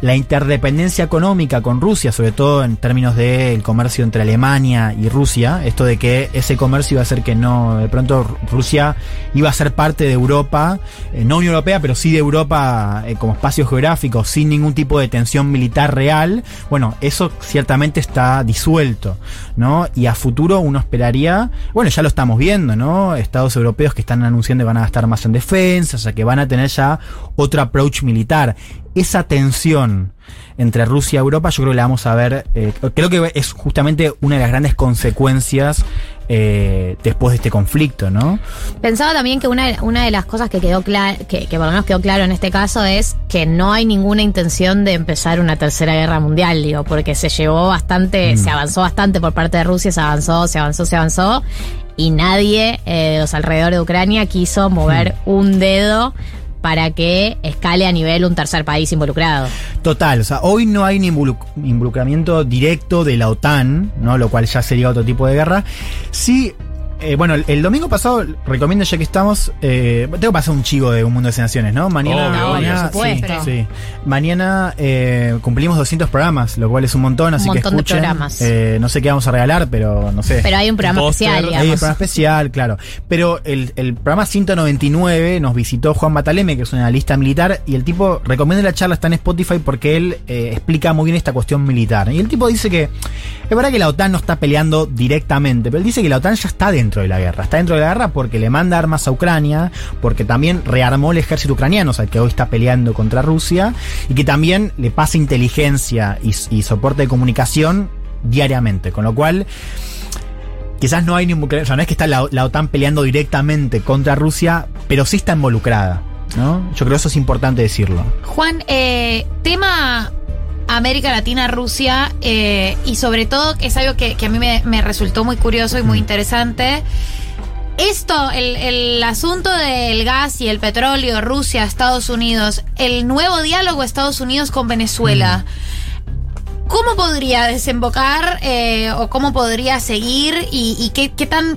la interdependencia económica con Rusia, sobre todo en términos del comercio entre Alemania y Rusia, esto de que ese comercio iba a hacer que no, de pronto Rusia iba a ser parte de Europa, eh, no Unión Europea, pero sí de Europa eh, como espacio geográfico, sin ningún tipo de tensión militar real, bueno, eso ciertamente está disuelto, ¿no? Y a futuro uno esperaría, bueno, ya lo estamos viendo, ¿no? Estados europeos que están anunciando que van a gastar más en defensa, o sea, que van a tener ya otro approach militar esa tensión entre Rusia y Europa, yo creo que la vamos a ver, eh, creo que es justamente una de las grandes consecuencias eh, después de este conflicto, ¿no? Pensaba también que una, una de las cosas que quedó clara, que, que por lo menos quedó claro en este caso es que no hay ninguna intención de empezar una tercera guerra mundial, digo, porque se llevó bastante, Mm. se avanzó bastante por parte de Rusia, se avanzó, se avanzó, se avanzó, y nadie eh, de los alrededores de Ucrania quiso mover un dedo para que escale a nivel un tercer país involucrado. Total, o sea, hoy no hay ni involu- involucramiento directo de la OTAN, ¿no? Lo cual ya sería otro tipo de guerra. Sí. Eh, bueno, el, el domingo pasado, recomiendo ya que estamos, eh, tengo que pasar un chivo de Un Mundo de Naciones, ¿no? Mañana, Obvio, mañana, sí, sí. mañana eh, cumplimos 200 programas, lo cual es un montón, así montón que de escuchen. programas. Eh, no sé qué vamos a regalar, pero no sé. Pero hay un programa especial, Hay un programa especial, claro. Pero el, el programa 199 nos visitó Juan Bataleme, que es un analista militar, y el tipo recomienda la charla, está en Spotify porque él eh, explica muy bien esta cuestión militar. Y el tipo dice que es verdad que la OTAN no está peleando directamente, pero él dice que la OTAN ya está dentro de la guerra. Está dentro de la guerra porque le manda armas a Ucrania, porque también rearmó el ejército ucraniano, o sea, que hoy está peleando contra Rusia, y que también le pasa inteligencia y, soporte de comunicación diariamente. Con lo cual, quizás no hay ni o sea, no es que está la, la OTAN peleando directamente contra Rusia, pero sí está involucrada. ¿no? Yo creo que eso es importante decirlo. Juan, eh, tema América Latina, Rusia, eh, y sobre todo es algo que, que a mí me, me resultó muy curioso y muy interesante. Esto, el, el asunto del gas y el petróleo, Rusia, Estados Unidos, el nuevo diálogo Estados Unidos con Venezuela. ¿Cómo podría desembocar eh, o cómo podría seguir y, y qué, qué tan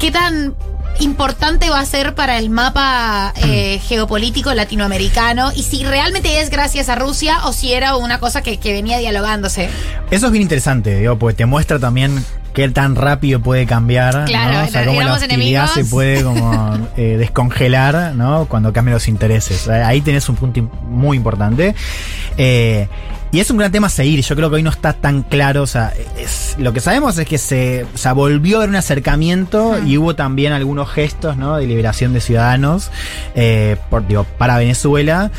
qué tan importante va a ser para el mapa eh, geopolítico latinoamericano y si realmente es gracias a Rusia o si era una cosa que, que venía dialogándose. Eso es bien interesante, digo, porque te muestra también qué tan rápido puede cambiar. Claro, ¿no? O sea, cómo la hostilidad enemigos. se puede como eh, descongelar, ¿no? Cuando cambian los intereses. Ahí tenés un punto muy importante. Eh, y es un gran tema seguir. Yo creo que hoy no está tan claro. O sea, es- lo que sabemos es que se, o sea, volvió a haber un acercamiento y hubo también algunos gestos, ¿no? De liberación de ciudadanos eh, por, digo, para Venezuela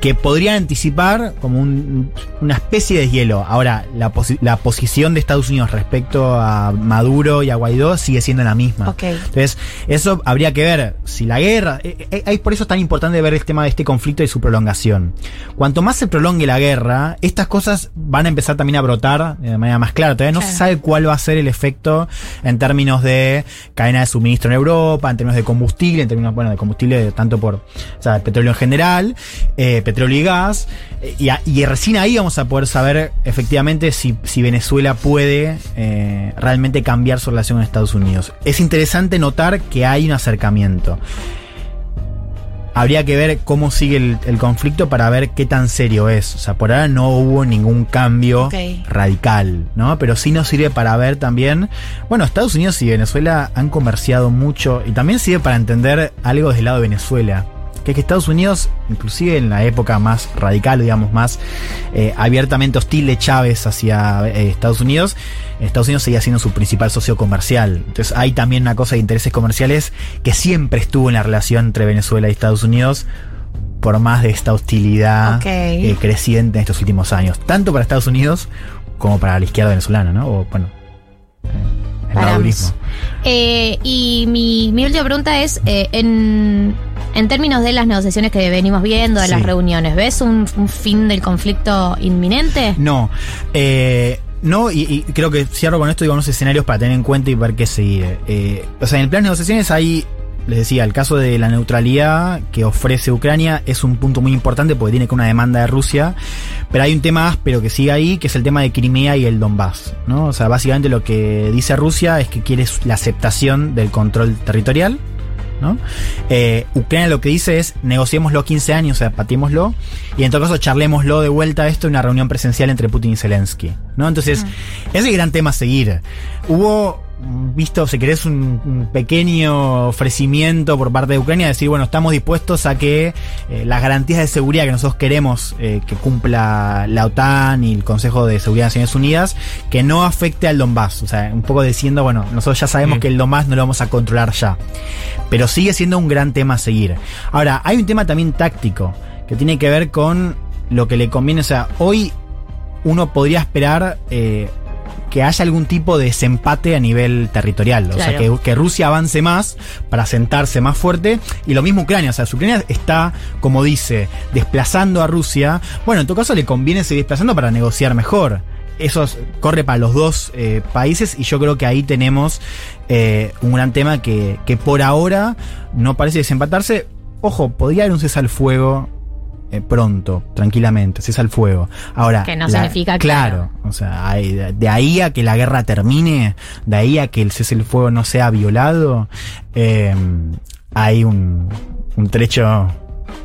que podrían anticipar como un- una especie de hielo. Ahora, la, posi- la posición de Estados Unidos respecto a Maduro y a Guaidó sigue siendo la misma. Entonces, eso habría que ver si la guerra. eh, eh, eh, por eso es tan importante ver el tema de este conflicto y su prolongación. Cuanto más se prolongue la guerra, estas cosas van a empezar también a brotar de manera más clara. Todavía no se sabe cuál va a ser el efecto en términos de cadena de suministro en Europa, en términos de combustible, en términos, bueno, de combustible tanto por, o sea, petróleo en general, eh, petróleo y gas. eh, Y, a- y recién ahí vamos a poder saber efectivamente si, si Venezuela puede eh, realmente cambiar su relación con Estados Unidos. Es interesante notar que hay un acercamiento. Habría que ver cómo sigue el, el conflicto para ver qué tan serio es. O sea, por ahora no hubo ningún cambio radical, ¿no? Pero sí nos sirve para ver también. Bueno, Estados Unidos y Venezuela han comerciado mucho y también sirve para entender algo desde el lado de Venezuela. Que es que Estados Unidos, inclusive en la época más radical, digamos, más eh, abiertamente hostil de Chávez hacia eh, Estados Unidos, Estados Unidos seguía siendo su principal socio comercial. Entonces hay también una cosa de intereses comerciales que siempre estuvo en la relación entre Venezuela y Estados Unidos por más de esta hostilidad eh, creciente en estos últimos años, tanto para Estados Unidos como para la izquierda venezolana, ¿no? O bueno, el. Eh, y mi, mi última pregunta es, eh, en, en términos de las negociaciones que venimos viendo, de las reuniones, ¿ves un, un fin del conflicto inminente? No. Eh, no, y, y creo que cierro con esto, digo, unos escenarios para tener en cuenta y ver qué seguir. Eh, o sea, en el plan de negociaciones hay les decía, el caso de la neutralidad que ofrece Ucrania es un punto muy importante porque tiene que una demanda de Rusia, pero hay un tema áspero que sigue ahí, que es el tema de Crimea y el Donbass, ¿no? O sea, básicamente lo que dice Rusia es que quiere la aceptación del control territorial, ¿no? Eh, Ucrania lo que dice es negociémoslo 15 años, o sea, patémoslo, y en todo caso charlémoslo de vuelta a esto en una reunión presencial entre Putin y Zelensky, ¿no? Entonces, ese es el gran tema a seguir. Hubo visto, si querés, un, un pequeño ofrecimiento por parte de Ucrania, de decir, bueno, estamos dispuestos a que eh, las garantías de seguridad que nosotros queremos eh, que cumpla la OTAN y el Consejo de Seguridad de Naciones Unidas, que no afecte al Donbass. O sea, un poco diciendo, bueno, nosotros ya sabemos Mm. que el Donbass no lo vamos a controlar ya. Pero sigue siendo un gran tema a seguir. Ahora, hay un tema también táctico, que tiene que ver con lo que le conviene. O sea, hoy uno podría esperar eh, que haya algún tipo de desempate a nivel territorial. O sea, que, que Rusia avance más para sentarse más fuerte. Y lo mismo Ucrania. O sea, si Ucrania está, como dice, desplazando a Rusia. Bueno, en todo caso le conviene seguir desplazando para negociar mejor. Eso es- corre para los dos eh, países y yo creo que ahí tenemos eh, un gran tema que, que por ahora no parece desempatarse. Ojo, podría haber un cese al fuego eh, pronto, tranquilamente, cese al fuego. Ahora, Que no significa, claro. O sea, hay- de, ahí a que la guerra termine, de ahí a que el cese al fuego no sea violado, eh, hay un, un trecho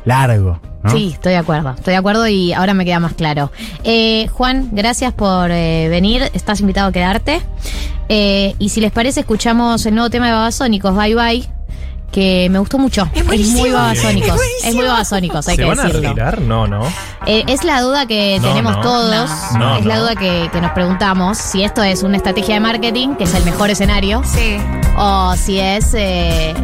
largo. ¿no? Sí, estoy de acuerdo. Estoy de acuerdo y ahora me queda más claro. Eh, Juan, gracias por eh, venir. Estás invitado a quedarte. Eh, y si les parece, escuchamos el nuevo tema de Babasónicos, Bye Bye, que me gustó mucho. Es, muy Babasónicos. Es, muy Babasónicos, hay ¿Se que van a decirlo. retirar? No, no. Eh, es la duda que No, tenemos no. todos. No. No, es la duda que, que nos preguntamos si esto es una estrategia de marketing, que es el mejor escenario. Sí. O si es eh,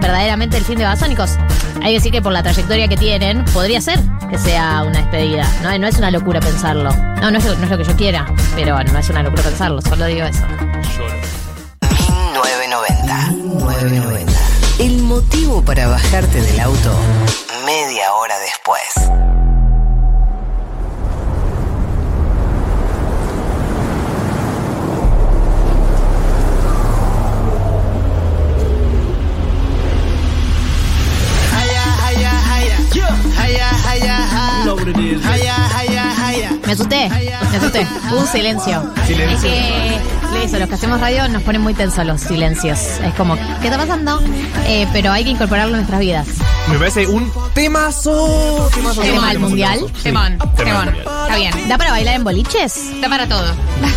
verdaderamente el fin de Babasónicos. Hay que decir que por la trayectoria que tienen, podría ser que sea una despedida. No, no es una locura pensarlo. No, no es, no es lo que yo quiera, pero no es una locura pensarlo, solo digo eso. 990. 990. El motivo para bajarte del auto media hora después. Me asusté, me asusté. Hubo un silencio. Silencio. Es que eso, los que hacemos radio nos ponen muy tensos los silencios. Es como, ¿qué está pasando? Eh, pero hay que incorporarlo en nuestras vidas. Me parece un temazo. Temazo. Tema del mundial. Temón, Tema temón. Está bien. ¿Da para bailar en boliches? Da para todo.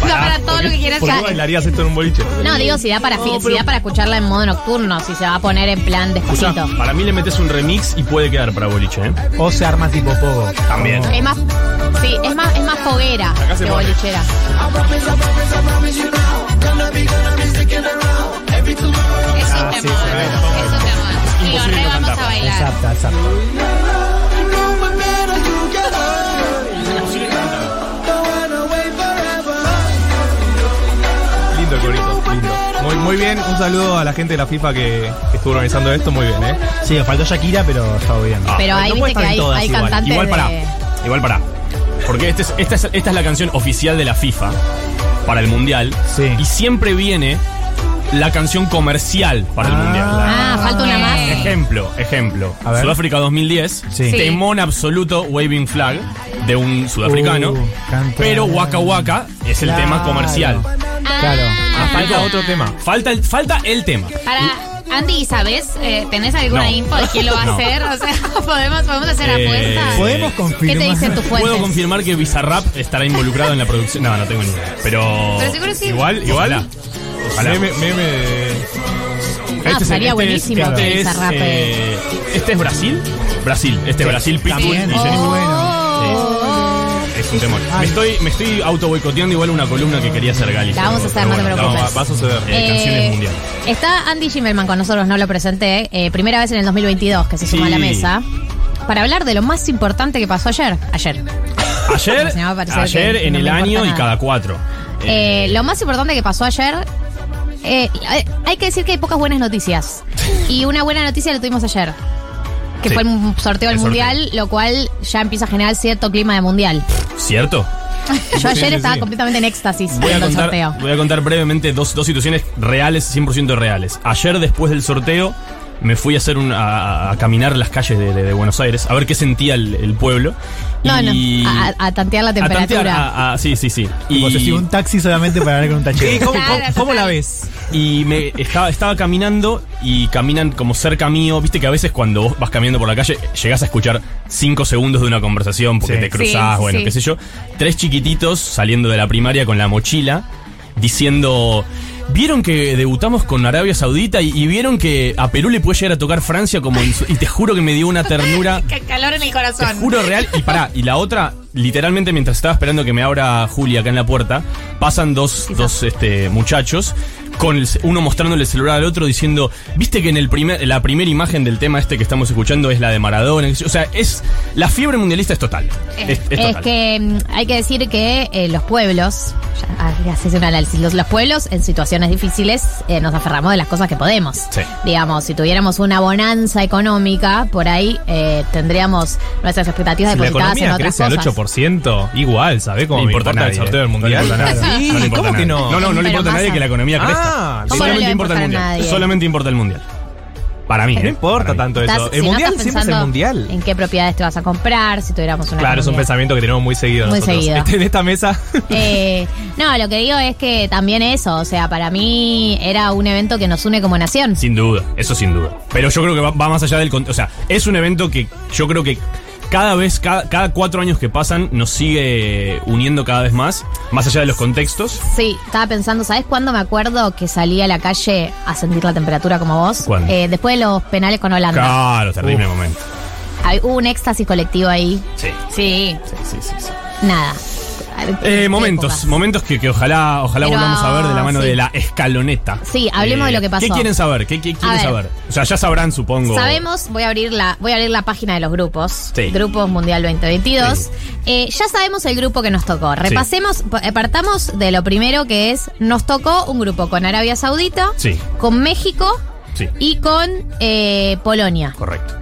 Da para todo lo que quieras. ¿Por qué hacer. bailarías esto en un boliche? No, digo si da para fi- No, si pero- da para escucharla en modo nocturno, si se va a poner en plan Escuchá, despacito. para mí le metes un remix y puede quedar para boliche, ¿eh? O se arma tipo pogo. También. Es más, sí, es más, es más foguera Acá se que pone. bolichera. Es un temón. Es un temón. Y lo re vamos a bailar. Exacto, exacto. Lindo el corito, lindo. Muy, muy bien, un saludo a la gente de la FIFA que, que estuvo organizando esto, muy bien, ¿eh? Sí, faltó Shakira, pero estaba bien. Ah, Pero ahí no puede viste que en hay, todas hay igual. cantantes Igual para. de... Igual para. Porque este es- esta, es, esta es la canción oficial de la FIFA para el Mundial. Sí. Y siempre viene la canción comercial para el Ah. Mundial. La- Ah, falta una más. Ejemplo, ejemplo. A ver. Sudáfrica 2010. Sí. Temón absoluto Waving Flag de un sudafricano. Uh, pero Waka Waka es el Claro. tema comercial. Claro. Ah, Falta otro tema. Falta el, falta el tema. Para Andy, ¿sabes? Eh, ¿Tenés alguna No. info de quién lo va a No. hacer? O sea, ¿podemos, podemos hacer Eh, apuestas. Podemos ¿Qué confirmar. te dicen tus fuentes? Puedo confirmar que Bizarrap estará involucrado en la producción. No, no tengo ni idea. Pero. Pero seguro sí. Igual, igual. Ojalá. Ojalá. Meme, meme de- Ah, es- estaría es- buenísimo este que es, Bizarrap, eh, Este es Brasil. Brasil. Este es Brasil Pitbull y Jennifer. Muy bueno. Es un temor. Me estoy, me estoy auto boicoteando igual una columna que quería hacer Gali. La vamos a hacer, no te preocupes. Va, a suceder. Eh, canciones mundial. Está Andy Zimmerman con nosotros, no lo presenté. eh, primera vez en el 2022 que se suma a la Sí. mesa. Para hablar de lo más importante que pasó ayer. Ayer. Ayer, Se me va a parecer ayer que en no el me importa año y nada. cada cuatro. Eh, lo más importante que pasó ayer. eh, hay que decir que hay pocas buenas noticias. Y una buena noticia la tuvimos ayer. Que Sí. fue el sorteo del sorteo. mundial, lo cual ya empieza a generar cierto clima de mundial. ¿Cierto? Yo ayer Sí, sí, estaba completamente en éxtasis Voy a, viendo el contar, sorteo. voy a contar brevemente dos, dos situaciones reales, 100% reales. Ayer, después del sorteo, me fui a hacer un, a, a caminar las calles de, de- de Buenos Aires, a ver qué sentía el, el pueblo. No, y- no, a, a tantear la a tantear, temperatura. a- a- sí, sí, sí. Sigue un taxi solamente para hablar con un tachero. ¿Cómo, cómo- cómo la ves? Y me estaba, estaba caminando y caminan como cerca mío. Viste que a veces cuando vos vas caminando por la calle llegás a escuchar cinco segundos de una conversación porque Sí. te cruzás, Sí, bueno, sí. qué sé yo. Tres chiquititos saliendo de la primaria con la mochila diciendo... Vieron que debutamos con Arabia Saudita y, y vieron que a Perú le puede llegar a tocar Francia como en su- y te juro que me dio una ternura Qué calor en el corazón. Juro real. Y pará, y la otra, literalmente mientras estaba esperando que me abra Julia acá en la puerta, pasan dos, dos este, muchachos, con el, uno mostrándole el celular al otro diciendo, viste que en el primer, la primera imagen del tema este que estamos escuchando es la de Maradona. O sea, es la fiebre mundialista es total. Es, que mm, hay que decir que eh, los pueblos, ya, ah, haces un análisis, los, los, pueblos en situaciones difíciles eh, nos aferramos de las cosas que podemos. Digamos, si tuviéramos una bonanza económica, por ahí eh, tendríamos nuestras expectativas si depositadas la en otras cosas igual, ¿sabés cómo importa, el sorteo del mundial? No le importa no ¿cómo nadie? que no? No, no, no le importa a nadie que la economía ah, crezca. Solamente importa el mundial. Solamente importa el mundial. Para mí, no ¿eh? importa tanto eso. El mundial siempre es el mundial. En qué propiedades te vas a comprar, si tuviéramos una. Claro, es un pensamiento que tenemos muy seguido. Muy seguido. Este, en esta mesa. Eh, no, lo que digo es que también eso, o sea, para mí era un evento que nos une como nación. Sin duda, eso sin duda. Pero yo creo que va, va más allá del. O sea, es un evento que yo creo que cada vez, cada, cada cuatro años que pasan, nos sigue uniendo cada vez más, más allá de los contextos. Sí, estaba pensando, ¿sabes cuándo me acuerdo que salí a la calle a sentir la temperatura como vos? ¿Cuándo? Eh, después de los penales con Holanda. Claro, terrible momento. Hay- hubo un éxtasis colectivo ahí. Sí. Sí. Sí, sí, sí. Nada. Eh, momentos, Épocas. momentos que, que ojalá, ojalá Pero, volvamos a ver de la mano sí. de la escaloneta. Eh, Sí, hablemos de lo que pasó. ¿Qué quieren saber? ¿Qué, qué quieren saber? O sea, ya sabrán, supongo. Sabemos, voy a abrir la, voy a abrir la página de los grupos. Sí. Grupos Mundial 2022. Sí. Eh, ya sabemos el grupo que nos tocó. Repasemos, p- partamos de lo primero que es, nos tocó un grupo con Arabia Saudita, con México y con eh, Polonia. correcto.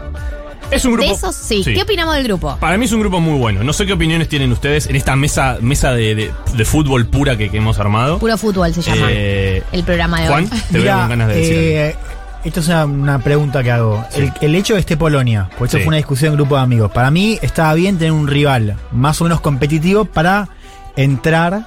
Es un grupo. De esos sí. ¿Qué opinamos del grupo? Para mí es un grupo muy bueno. No sé qué opiniones tienen ustedes en esta mesa, mesa de, de- de fútbol pura que, que hemos armado. Puro fútbol se llama Eh, el programa de Juan, hoy. te veo con ganas de decir. eh, esto es una, una pregunta que hago. El, el hecho de este Polonia, porque esto Sí. fue una discusión en grupo de amigos. Para mí estaba bien tener un rival más o menos competitivo para entrar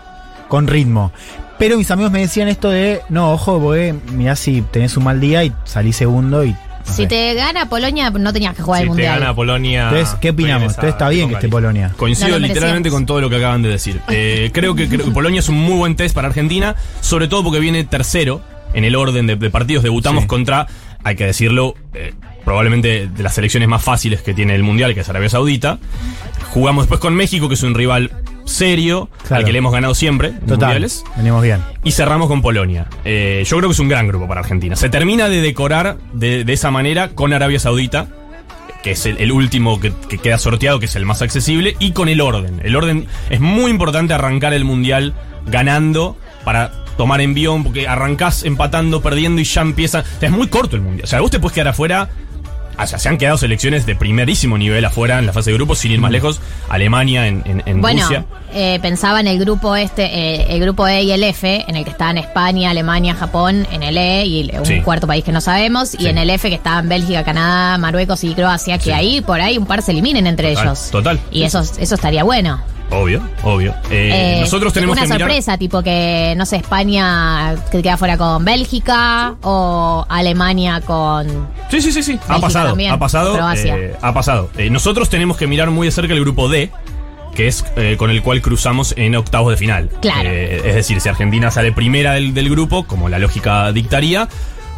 con ritmo. Pero mis amigos me decían esto de, no, ojo, porque mirá si tenés un mal día y salís segundo y... Si te gana Polonia, no tenías que jugar Si el te mundial. gana Polonia. Entonces, ¿qué opinamos? Entonces está bien que esté. Polonia. Coincido No literalmente con todo lo que acaban de decir. Eh, creo, que, creo que Polonia es un muy buen test para Argentina, sobre todo porque viene tercero en el orden de, de partidos. Debutamos Sí. contra, hay que decirlo, eh, probablemente de las selecciones más fáciles que tiene el Mundial, que es Arabia Saudita. Jugamos después con México, que es un rival serio, Claro. al que le hemos ganado siempre en Total, mundiales. venimos bien. Y cerramos con Polonia. Eh, yo creo que es un gran grupo para Argentina. Se termina de decorar de, de esa manera con Arabia Saudita, que es el, el último que, que queda sorteado, que es el más accesible, y con el orden. El orden es muy importante arrancar el mundial ganando para tomar envión, porque arrancás empatando, perdiendo y ya empieza. o sea, es muy corto el mundial. O sea, vos te puedes quedar afuera. O sea, se han quedado selecciones de primerísimo nivel afuera en la fase de grupos, sin ir más lejos. Alemania en, en, en Bueno, Rusia. eh, pensaba en el grupo este, eh, el grupo E y el F, en el que estaban España, Alemania, Japón, en el E y un Sí. cuarto país que no sabemos, y en el F que estaban Bélgica, Canadá, Marruecos y Croacia, que Sí. ahí por ahí un par se eliminen entre Total, ellos. total. Y eso, eso estaría bueno. Obvio, obvio. Eh, Eh, nosotros tenemos una que mirar. sorpresa, tipo que, no sé, España que queda fuera con Bélgica o Alemania con... Sí, sí, sí, sí. Ha pasado, también, ha pasado. Eh, ha pasado. Eh, nosotros tenemos que mirar muy de cerca el grupo D, que es eh, con el cual cruzamos en octavos de final. Claro. Eh, es decir, si Argentina sale primera del, del grupo, como la lógica dictaría,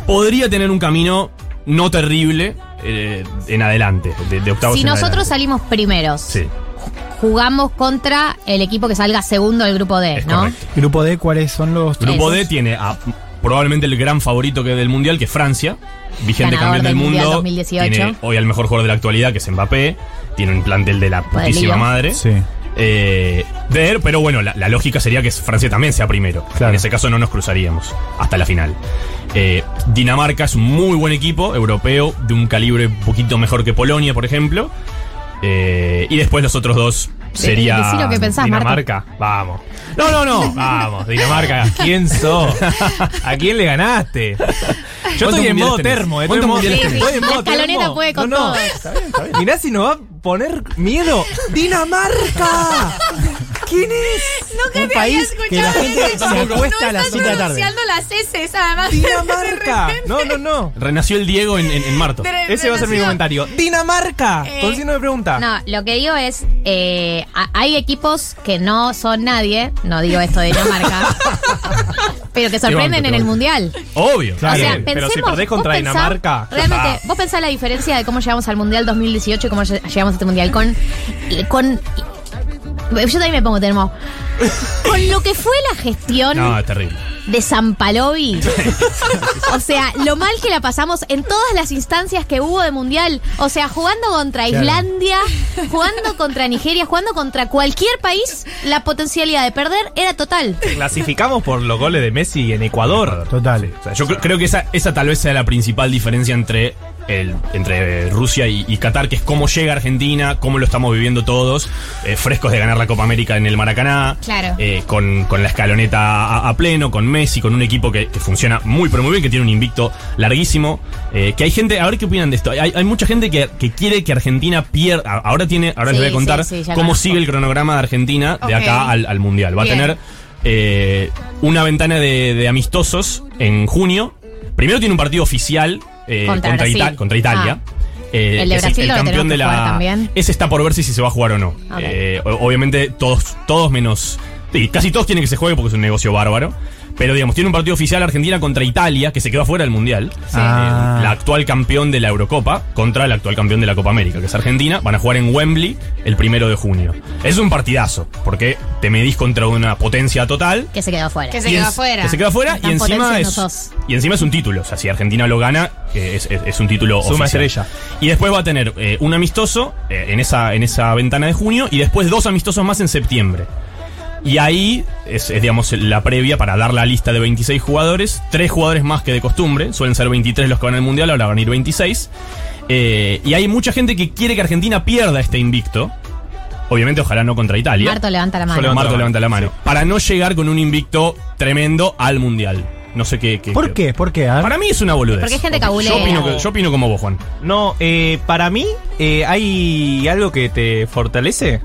podría tener un camino no terrible eh, en adelante, de, de octavos Si en nosotros adelante. salimos primeros, Sí, jugamos contra el equipo que salga segundo del grupo D, es ¿no? correcto. Grupo D, ¿cuáles son los...? Grupo Esos. D tiene a probablemente el gran favorito que del mundial, que es Francia, vigente Ganador campeón del, mundo. 2018. Tiene hoy al mejor jugador de la actualidad, que es Mbappé. Tiene un plantel de la putísima madre. Sí. Eh, de- pero bueno, la, la lógica sería que Francia también sea primero. Claro. En ese caso no nos cruzaríamos hasta la final. Eh, Dinamarca es un muy buen equipo europeo, de un calibre un poquito mejor que Polonia, por ejemplo. Eh, y después los otros dos sería decí lo que pensás, Marto. Dinamarca, vamos. No, no, no, vamos, Dinamarca, ¿quién sos? ¿A quién le ganaste? Yo estoy en modo tenés? termo, eh, ¿Cuántos estoy en modo- mundiales Sí, sí. estoy en La modo escaloneta termo. puede con no, no, todo. está bien, está bien. Mirá si nos va a poner miedo. ¡Dinamarca! ¿Quién es? Nunca Un país había que la escuchado gente se acuesta no a las estás siete de la tarde. pronunciando las S, además. ¡Dinamarca! No, no, no. Renació el Diego en, en, en Marto. Ese va a ser mi comentario. ¡Dinamarca! Eh, Con signo de pregunta. No, lo que digo es, eh, a- hay equipos que no son nadie, no digo esto de Dinamarca, pero que sorprenden en el. Mundial. Obvio. o sea, pensemos, pero si perdés contra vos pensá- Dinamarca, ya realmente, está. vos pensás la diferencia de cómo llegamos al Mundial 2018 y cómo lle- llegamos a este Mundial con... con yo también me pongo termo. Con lo que fue la gestión No, es terrible. de Zampalovi. o sea, lo mal que la pasamos en todas las instancias que hubo de mundial. O sea, jugando contra Claro. Islandia, jugando contra Nigeria, jugando contra cualquier país, la potencialidad de perder era total. Clasificamos por los goles de Messi en Ecuador. Total. O sea, yo cre- creo que esa, esa tal vez sea la principal diferencia entre, el, entre Rusia y, y Qatar, que es cómo llega Argentina, cómo lo estamos viviendo todos, eh, frescos de ganar la Copa América en el Maracaná, Claro. eh, con, con la escaloneta a, a pleno, con Messi, con un equipo que, que funciona muy, pero muy bien, que tiene un invicto larguísimo. eh, que hay gente, a ver qué opinan de esto. Hay, hay mucha gente que, que quiere que Argentina pierda. Ahora tiene, ahora Sí, les voy a contar sí, sí, ya cómo conozco. sigue el cronograma de Argentina de acá al, al Mundial. Va Bien. a tener una ventana de, de amistosos en junio. Primero tiene un partido oficial eh, Contra contra, Brasil. Ita- contra Italia. Ah. Eh, El de es Brasil campeón de la. también. Ese está por verse si se va a jugar o no. Eh, obviamente todos, todos menos. Sí, casi todos quieren que se juegue porque es un negocio bárbaro. Pero digamos, tiene un partido oficial Argentina contra Italia, que se quedó fuera del Mundial. Ah. Eh, la actual campeón de la Eurocopa contra el actual campeón de la Copa América, que es Argentina. Van a jugar en Wembley el primero de junio. Es un partidazo, porque te medís contra una potencia total. Que se quedó fuera. Que se Y quedó afuera. Que se queda afuera y encima, es, sos. y encima es un título. O sea, si Argentina lo gana, eh, es, es- es un título Suma oficial. estrella. Y después va a tener eh, un amistoso eh, en, esa, en esa ventana de junio y después dos amistosos más en septiembre. Y ahí es, es, digamos, la previa para dar la lista de 26 jugadores. Tres jugadores más que de costumbre. Suelen ser 23 los que van al Mundial, ahora van a ir 26. Eh, y hay mucha gente que quiere que Argentina pierda este invicto. Obviamente, ojalá no contra Italia. Marto levanta la mano. levanto Marto levanta la mano. Para no llegar con un invicto tremendo al Mundial. No sé qué. qué- ¿Por qué? ¿Por qué? Para mí es una boludez. Porque hay gente cabulera. Yo opino, que- yo opino como vos, Juan. No, eh, para mí eh, hay algo que te fortalece,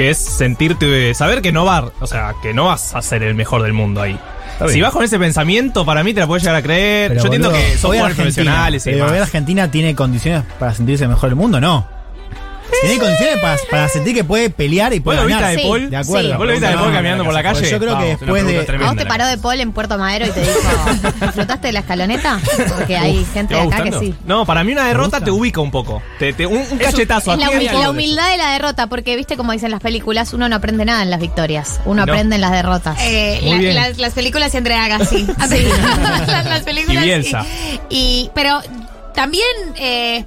que es sentirte, saber que no va, o sea, que no vas a ser el mejor del mundo ahí. Si vas con ese pensamiento, para mí te la puedes llegar a creer. Pero, Yo entiendo boludo, que son jugadores profesionales y pero demás. Argentina tiene condiciones para sentirse mejor del mundo, ¿no? Tiene condiciones para, para sentir que puede pelear y ¿Vos puede lo viste. De Sí, Paul? De acuerdo. ¿Vos lo viste a De Paul caminando por la calle? Yo creo que Vamos, después de. ¿A vos te paró de Paul en Puerto Madero y te dijo, ¿disfrutaste de la escaloneta? Porque hay gente ¿te de va acá que sí. No, para mí una derrota te ubica un poco. Te, te- un, un cachetazo. Es la, aquí humi- hay algo la de humildad de la derrota, porque viste como dicen las películas, uno no aprende nada en las victorias, uno No. aprende en las derrotas. Eh, Muy la- bien. las, las películas y Andrea Agassi. Sí. las, las películas. Y Bielsa. Y, pero también. eh,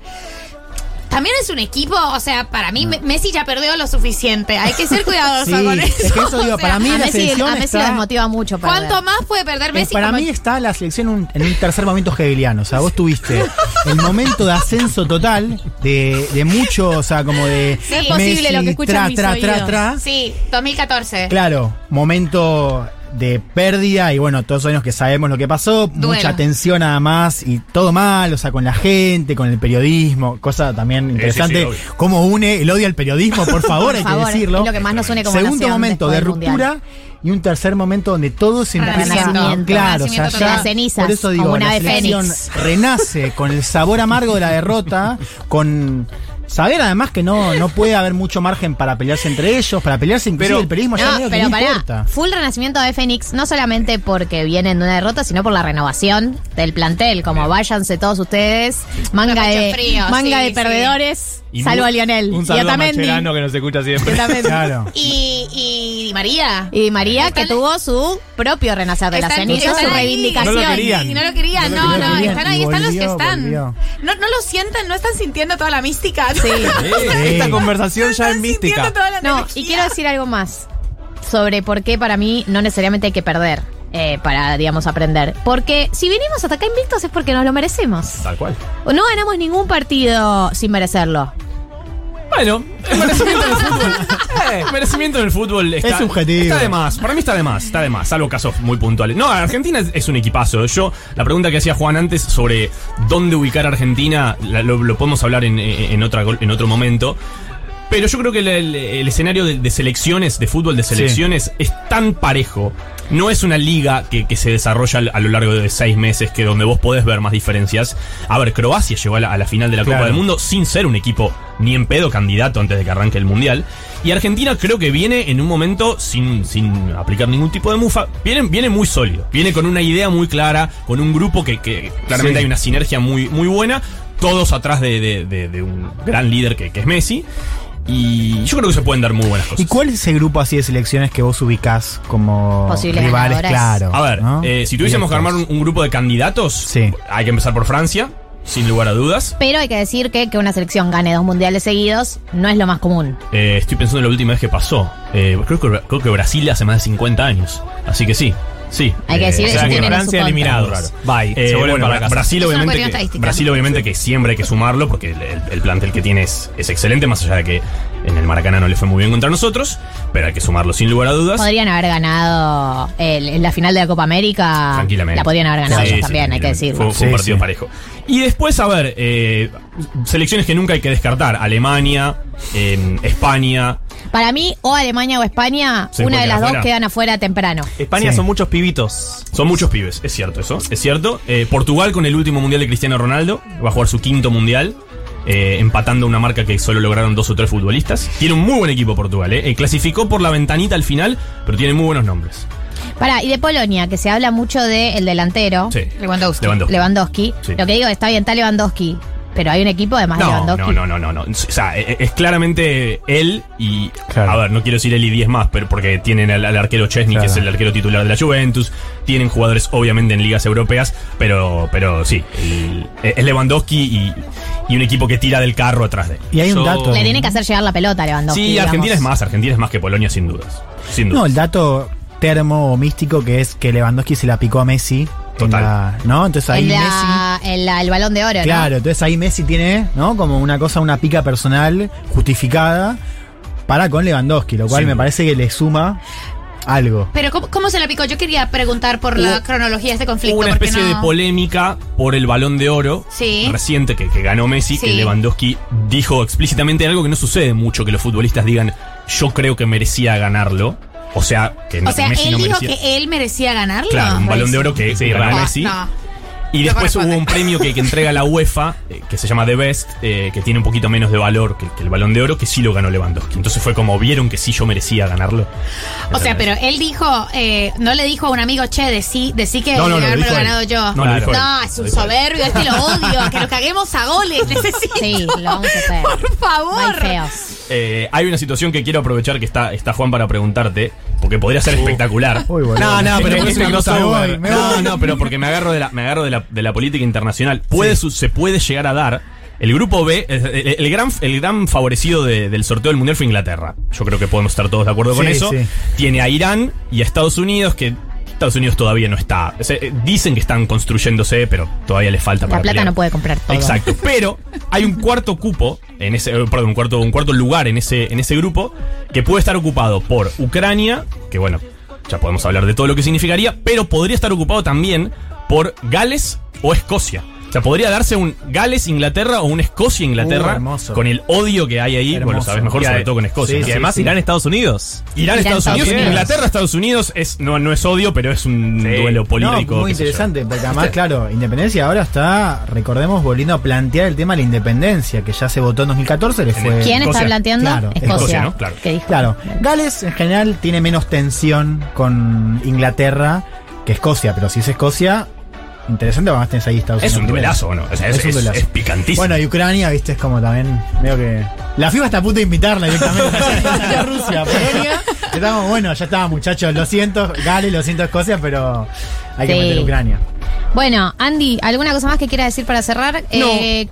también es un equipo, o sea, para mí Me- Messi ya perdió lo suficiente. Hay que ser cuidadoso Sí, con eso. es que eso digo, O sea, para mí a la Messi, selección a Messi está- desmotiva mucho. perder. ¿Cuánto más puede perder Eh, Messi? para como- mí está la selección un- en un tercer momento hegeliano. O sea, vos tuviste el momento de ascenso total, de, de mucho, o sea, como de. No es posible Messi, lo que escuchan tra, mis tra, tra, tra. Sí, 2014. Claro, momento de pérdida y bueno, todos sabemos que sabemos lo que pasó, Duelo. mucha tensión nada más y todo mal, o sea, con la gente, con el periodismo, cosa también interesante, sí, cómo une el odio al periodismo, por favor, Por hay favor, que decirlo. es lo que más nos une como Segundo momento de ruptura Mundial. y un tercer momento donde todo se empieza claro, o sea, ya, cenizas, por eso digo, como una la selección fénix. renace con el sabor amargo de la derrota, con saber además que no, no puede haber mucho margen para pelearse entre ellos, para pelearse inclusive Pero- el periodismo ya No, medio que pero no pará, importa. full renacimiento de Fénix, no solamente porque vienen de una derrota, sino por la renovación del plantel. Como váyanse todos ustedes, manga de, frío, manga sí, de sí. Y salvo a Lionel. Un y saludo a. Mascherano que nos escucha siempre. Claro. Y, y, María. Y María, que Están- tuvo su propio renacer de la Están- ceniza, están su ahí. reivindicación. No lo querían. Y no lo querían, No no, querían. están ahí, Y están los que volvió, están. volvió. No, no lo sienten, no están sintiendo toda la mística. Sí. Esta conversación ya es mística. Sintiendo toda la No, energía. y quiero decir algo más sobre por qué para mí no necesariamente hay que perder eh, para, digamos, aprender. Porque si vinimos hasta acá invictos es porque nos lo merecemos. Tal cual. No ganamos ningún partido sin merecerlo. Bueno, el merecimiento del fútbol. eh, el merecimiento del fútbol está, Es subjetivo. Está de más. Para mí está de más. Está de más. Salvo casos muy puntuales. No, Argentina es, es un equipazo. Yo, la pregunta que hacía Juan antes sobre dónde ubicar a Argentina, la- lo, lo podemos hablar en, en, otra, en otro momento. Pero yo creo que el, el- el escenario de, de selecciones, de fútbol de selecciones, es tan parejo. No es una liga que, que se desarrolla a lo largo de seis meses, que donde vos podés ver más diferencias. A ver, Croacia llegó a la, a la final de la Claro. Copa del Mundo sin ser un equipo ni en pedo candidato antes de que arranque el Mundial. Y Argentina creo que viene en un momento sin, sin aplicar ningún tipo de mufa. Viene, viene muy sólido. Viene con una idea muy clara, con un grupo que, que claramente Sí. hay una sinergia muy, muy buena. Todos atrás de, de- de- de un gran líder que, que es Messi. Y yo creo que se pueden dar muy buenas cosas. ¿Y cuál es ese grupo así de selecciones que vos ubicás como Posibles rivales? ganadoras. Claro. A ver, ¿no? eh, si tuviésemos que armar un, un grupo de candidatos, hay que empezar por Francia, sin lugar a dudas. Pero hay que decir que que una selección gane dos mundiales seguidos no es lo más común. Eh, estoy pensando en la última vez que pasó. Eh, creo, que, creo que Brasil hace más de 50 años. Así que sí. Sí. Hay que decir, o ellos sea que Francia eliminados. Bye. Se vuelven bueno, para casa. Brasil obviamente, que. Brasil obviamente que siempre hay que sumarlo porque el, el- el plantel que tiene es, es excelente, más allá de que en el Maracaná no le fue muy bien contra nosotros, pero hay que sumarlo sin lugar a dudas. Podrían haber ganado el- en la final de la Copa América. Tranquilamente. La podrían haber ganado Sí, ellos sí, también, hay que tranquilamente. decirlo. Fue, fue un Sí, partido sí. parejo. Y después, a ver, eh, selecciones que nunca hay que descartar. Alemania, eh, España. Para mí, o Alemania o España, ¿Se una de las dos quedan afuera temprano. España Sí. son muchos pibitos. Son muchos pibes, es cierto eso, es cierto. Eh, Portugal con el último mundial de Cristiano Ronaldo, va a jugar su quinto mundial, eh, empatando una marca que solo lograron dos o tres futbolistas. Tiene un muy buen equipo Portugal, eh. Eh, clasificó por la ventanita al final, pero tiene muy buenos nombres. Para, y de Polonia, que se habla mucho del delantero, Sí. Lewandowski. Lewandowski. Lewandowski. Sí. Lo que digo, está bien, está Lewandowski, pero hay un equipo además de No, Lewandowski. no, no, no, no, no. O sea, e- es claramente él y. Claro. A ver, no quiero decir él y 10 más, pero porque tienen al, al arquero Chesney, que es el arquero titular de la Juventus. Tienen jugadores, obviamente, en ligas europeas, pero, pero sí. el- es Lewandowski y, y un equipo que tira del carro atrás de él. Y hay un dato. Le tiene que hacer llegar la pelota a Lewandowski. Sí, digamos. Argentina es más, Argentina es más que Polonia, sin dudas. Sin dudas. No, el dato termo o místico que es que Lewandowski se la picó a Messi. En Total. la- ¿No? Entonces ahí En Messi. la- en la- el balón de oro, ¿no? Claro, entonces ahí Messi tiene, ¿no? Como una cosa, una pica personal justificada para con Lewandowski, lo cual me parece que le suma algo. Pero ¿cómo, cómo se la picó? Yo quería preguntar por la Hubo- cronología de este conflicto. Hubo una especie no- de polémica por el balón de oro Sí. reciente que, que ganó Messi, que. Lewandowski dijo explícitamente algo que no sucede mucho, que los futbolistas digan, yo creo que merecía ganarlo. O sea, que O sea, Messi él no dijo merecía. que él merecía ganarlo. Claro, un balón de oro que, Sí, ganó. Messi. No. Y No después hubo un premio que, que entrega la UEFA, eh, que se llama The Best, eh, que tiene un poquito menos de valor que, que el balón de oro, que sí lo ganó Lewandowski. Entonces fue como vieron que sí yo merecía ganarlo. O sea, pero él dijo, eh, no le dijo a un amigo, che, decí, decí que No, no, lo haberme él. ganado yo. No, lo él. No, es Lo un él. soberbio, este lo odio, que lo caguemos a goles, necesito. Sí, lo vamos a hacer. Por favor. Eh, hay una situación que quiero aprovechar que está, está Juan para preguntarte, porque podría ser espectacular. Uy, boludo. No, no, pero es me No, no, pero porque me agarro de la, me agarro de la, de la política internacional. Puede, se puede llegar a dar. El grupo B, el, el- el gran, el gran favorecido de- del sorteo del mundial fue Inglaterra. Yo creo que podemos estar todos de acuerdo con eso. sí. Tiene a Irán y a Estados Unidos, que Estados Unidos todavía no está. eh, dicen que están construyéndose, pero todavía les falta La para plata pelear. no puede comprar todo. Exacto. Pero hay un cuarto cupo en ese, eh, perdón, un cuarto, un cuarto lugar en ese, en ese grupo que puede estar ocupado por Ucrania, que bueno, ya podemos hablar de todo lo que significaría, pero podría estar ocupado también por Gales o Escocia. O sea, podría darse un Gales-Inglaterra o un Escocia-Inglaterra Uh, con el odio que hay ahí. Bueno, lo sabes mejor, Y sobre todo con Escocia. sí, ¿no? Y además sí. Irán, Estados Unidos. Irán, Irán, Estados Estados Unidos, Unidos. Inglaterra, Estados Unidos es, no, no es odio, pero es un Sí. duelo No, político. muy sé yo. interesante, porque además, claro, Independencia ahora está, recordemos, volviendo a plantear el tema de la independencia, que ya se votó en 2014, le fue... ¿Quién está Escocia. planteando? Claro, Escocia. Escocia, ¿no? Claro. ¿Qué dijo? Claro, Gales en general tiene menos tensión con Inglaterra que Escocia, pero si es Escocia, interesante porque además tenés ahí Estados Es Unidos. un primero. duelazo, ¿o ¿no? O sea, es, un es- duelazo. es picantísimo. Bueno, y Ucrania, viste, es como también, veo que... La FIFA está a punto de invitarla directamente. a Rusia, Polonia. Estamos, bueno, ya está, muchachos, lo siento, Gales, lo siento Escocia, pero hay que Sí. meter Ucrania. Bueno, Andy, ¿alguna cosa más que quieras decir para cerrar? Eh,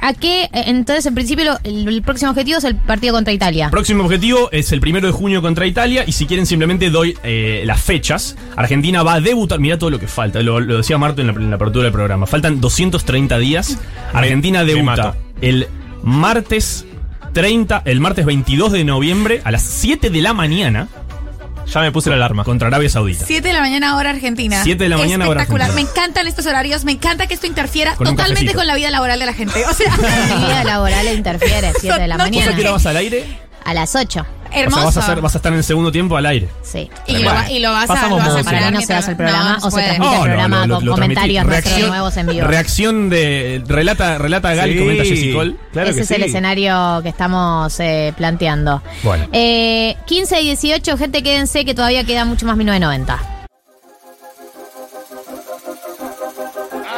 ¿A qué? Entonces, en principio, lo- el, el próximo objetivo es el partido contra Italia. Próximo objetivo es el primero de junio contra Italia. Y si quieren, simplemente doy eh, las fechas. Argentina va a debutar. Mirá todo lo que falta. Lo, lo decía Marto en la, en la apertura del programa. Faltan 230 días. Argentina me debuta el martes 30, el martes 22 de noviembre a las 7 de la mañana. Ya me puse la alarma. Contra Arabia Saudita. 7 de la mañana hora argentina. 7 de la mañana, hora Espectacular. Me argentina. encantan estos horarios, me encanta que esto interfiera Con un totalmente cafecito. con la vida laboral de la gente. O sea, Mi vida laboral interfiere, 7 de la No, ¿Vos mañana. a qué hora vas al aire? A las 8. hermoso. O sea, vas a, hacer- vas a estar en el segundo tiempo al aire. Sí. y, lo, va- y lo vas a, Pasamos vas a música. Para parar mí no se mientras- hace el programa no, o se puede. transmite el programa lo- con lo comentarios nuestros nuevos en vivo. Reacción de. Relata, relata Gal Sí, comenta Jessicol. Claro Ese que es el sí. escenario que estamos eh, planteando. Bueno. Eh, 15 y 18, gente, quédense que todavía queda mucho más 1990.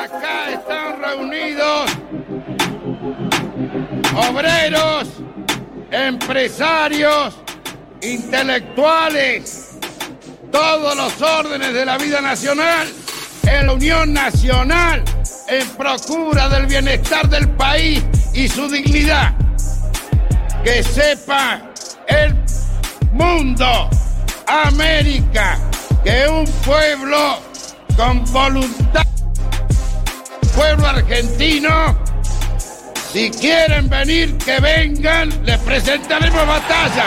Acá están reunidos obreros, empresarios, intelectuales, todos los órdenes de la vida nacional, en la Unión Nacional, en procura del bienestar del país y su dignidad. Que sepa el mundo, América, que un pueblo con voluntad pueblo argentino. Si quieren venir, que vengan, les presentaremos batalla.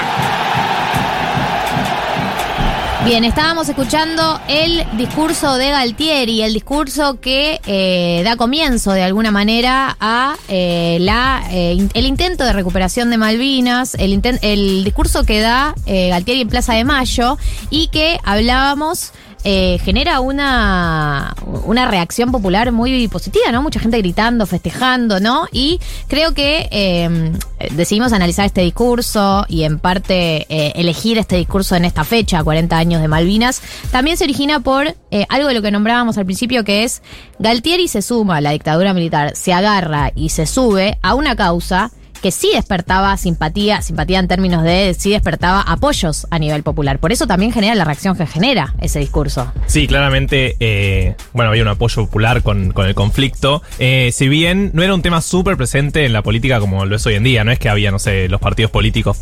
Bien, estábamos escuchando el discurso de Galtieri, el discurso que eh, da comienzo de alguna manera a eh, la eh, el intento de recuperación de Malvinas, el, el discurso que da Galtieri en Plaza de Mayo y que hablábamos eh, genera una, una reacción popular muy positiva, ¿no? Mucha gente gritando, festejando, ¿no? Y creo que eh, decidimos analizar este discurso y en parte eh, elegir este discurso en esta fecha, 40 años de Malvinas, también se origina por eh, algo de lo que nombrábamos al principio, que es Galtieri se suma a la dictadura militar, se agarra y se sube a una causa que sí despertaba simpatía, simpatía en términos de sí despertaba apoyos a nivel popular. Por eso también genera la reacción que genera ese discurso. Sí, claramente, eh, bueno, había un apoyo popular con, con el conflicto. Eh, si bien no era un tema súper presente en la política como lo es hoy en día, no es que había, no sé, los partidos políticos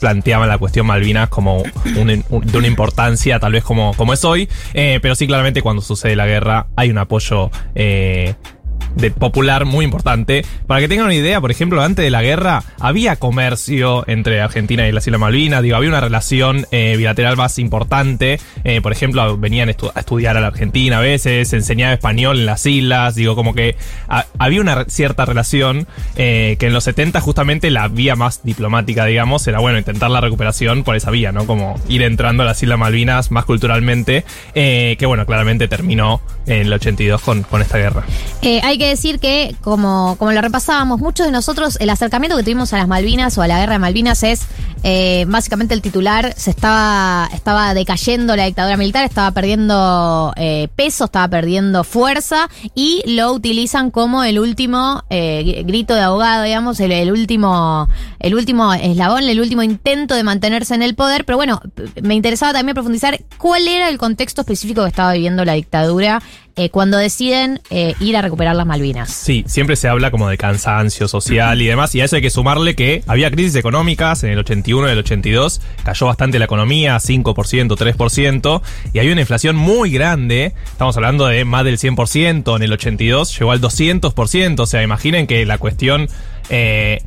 planteaban la cuestión Malvinas como de una importancia tal vez como, como es hoy, eh, pero sí claramente cuando sucede la guerra hay un apoyo de popular muy importante. Para que tengan una idea, por ejemplo, antes de la guerra había comercio entre Argentina y las Islas Malvinas, digo, había una relación eh, bilateral más importante. Eh, por ejemplo, venían a estudiar a la Argentina a veces, se enseñaba español en las islas, digo, como que ha- había una cierta relación eh, que en los 70 justamente la vía más diplomática, digamos, era bueno intentar la recuperación por esa vía, ¿no? Como ir entrando a las Islas Malvinas más culturalmente, que bueno, claramente terminó en el 82 con, con esta guerra. Hay que decir que, como, como lo repasábamos, muchos de nosotros, el acercamiento que tuvimos a las Malvinas o a la guerra de Malvinas es eh, básicamente el titular, se estaba, estaba decayendo la dictadura militar, estaba perdiendo eh, peso, estaba perdiendo fuerza y lo utilizan como el último eh, grito de abogado, digamos, el, último, el último eslabón, el último intento de mantenerse en el poder. Pero bueno, me interesaba también profundizar cuál era el contexto específico que estaba viviendo la dictadura eh, cuando deciden eh, ir a recuperar las Malvinas. Sí, siempre se habla como de cansancio social y demás, y a eso hay que sumarle que había crisis económicas en el 81 y el 82, cayó bastante la economía, 5%, 3%, y había una inflación muy grande, estamos hablando de más del 100%, en el 82 llegó al 200%, o sea, imaginen que la cuestión... eh,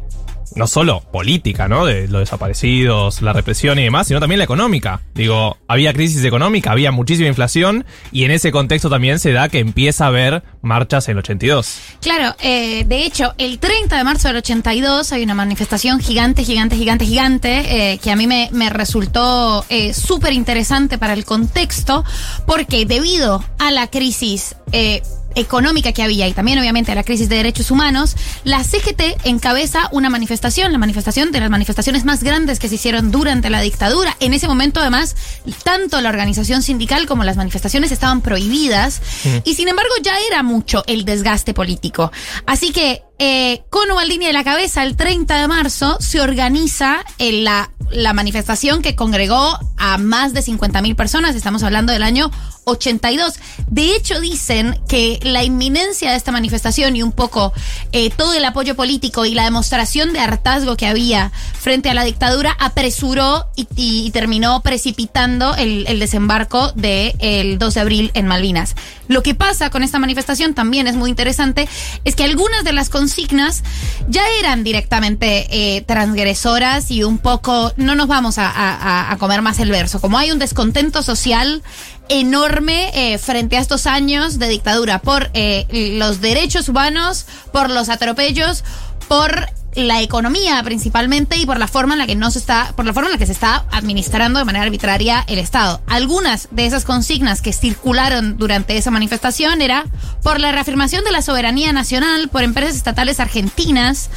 no solo política, ¿no? De los desaparecidos, la represión y demás, sino también la económica. Digo, había crisis económica, había muchísima inflación y en ese contexto también se da que empieza a haber marchas en el 82. Claro, eh, de hecho, el 30 de marzo del 82 hay una manifestación gigante, gigante, gigante, gigante, eh, que a mí me, resultó eh, súper interesante para el contexto, porque debido a la crisis eh, económica que había y también obviamente a la crisis de derechos humanos, la CGT encabeza una manifestación, la manifestación de las manifestaciones más grandes que se hicieron durante la dictadura. En ese momento, además, tanto la organización sindical como las manifestaciones estaban prohibidas y sin embargo ya era mucho el desgaste político. Así que eh, con Ubaldini de la cabeza, el 30 de marzo se organiza eh, la, la manifestación que congregó a más de 50.000 personas, estamos hablando del año 82. De hecho, dicen que la inminencia de esta manifestación y un poco eh, todo el apoyo político y la demostración de hartazgo que había frente a la dictadura apresuró y, terminó precipitando el, desembarco del 2 de abril en Malvinas. Lo que pasa con esta manifestación también es muy interesante, es que algunas de las consignas ya eran directamente eh, transgresoras y un poco, no nos vamos a, comer más el verso, como hay un descontento social enorme eh, frente a estos años de dictadura por eh, los derechos humanos, por los atropellos, por la economía principalmente y por la forma en la que no se está, por la forma en la que se está administrando de manera arbitraria el Estado. Algunas de esas consignas que circularon durante esa manifestación era por la reafirmación de la soberanía nacional por empresas estatales argentinas.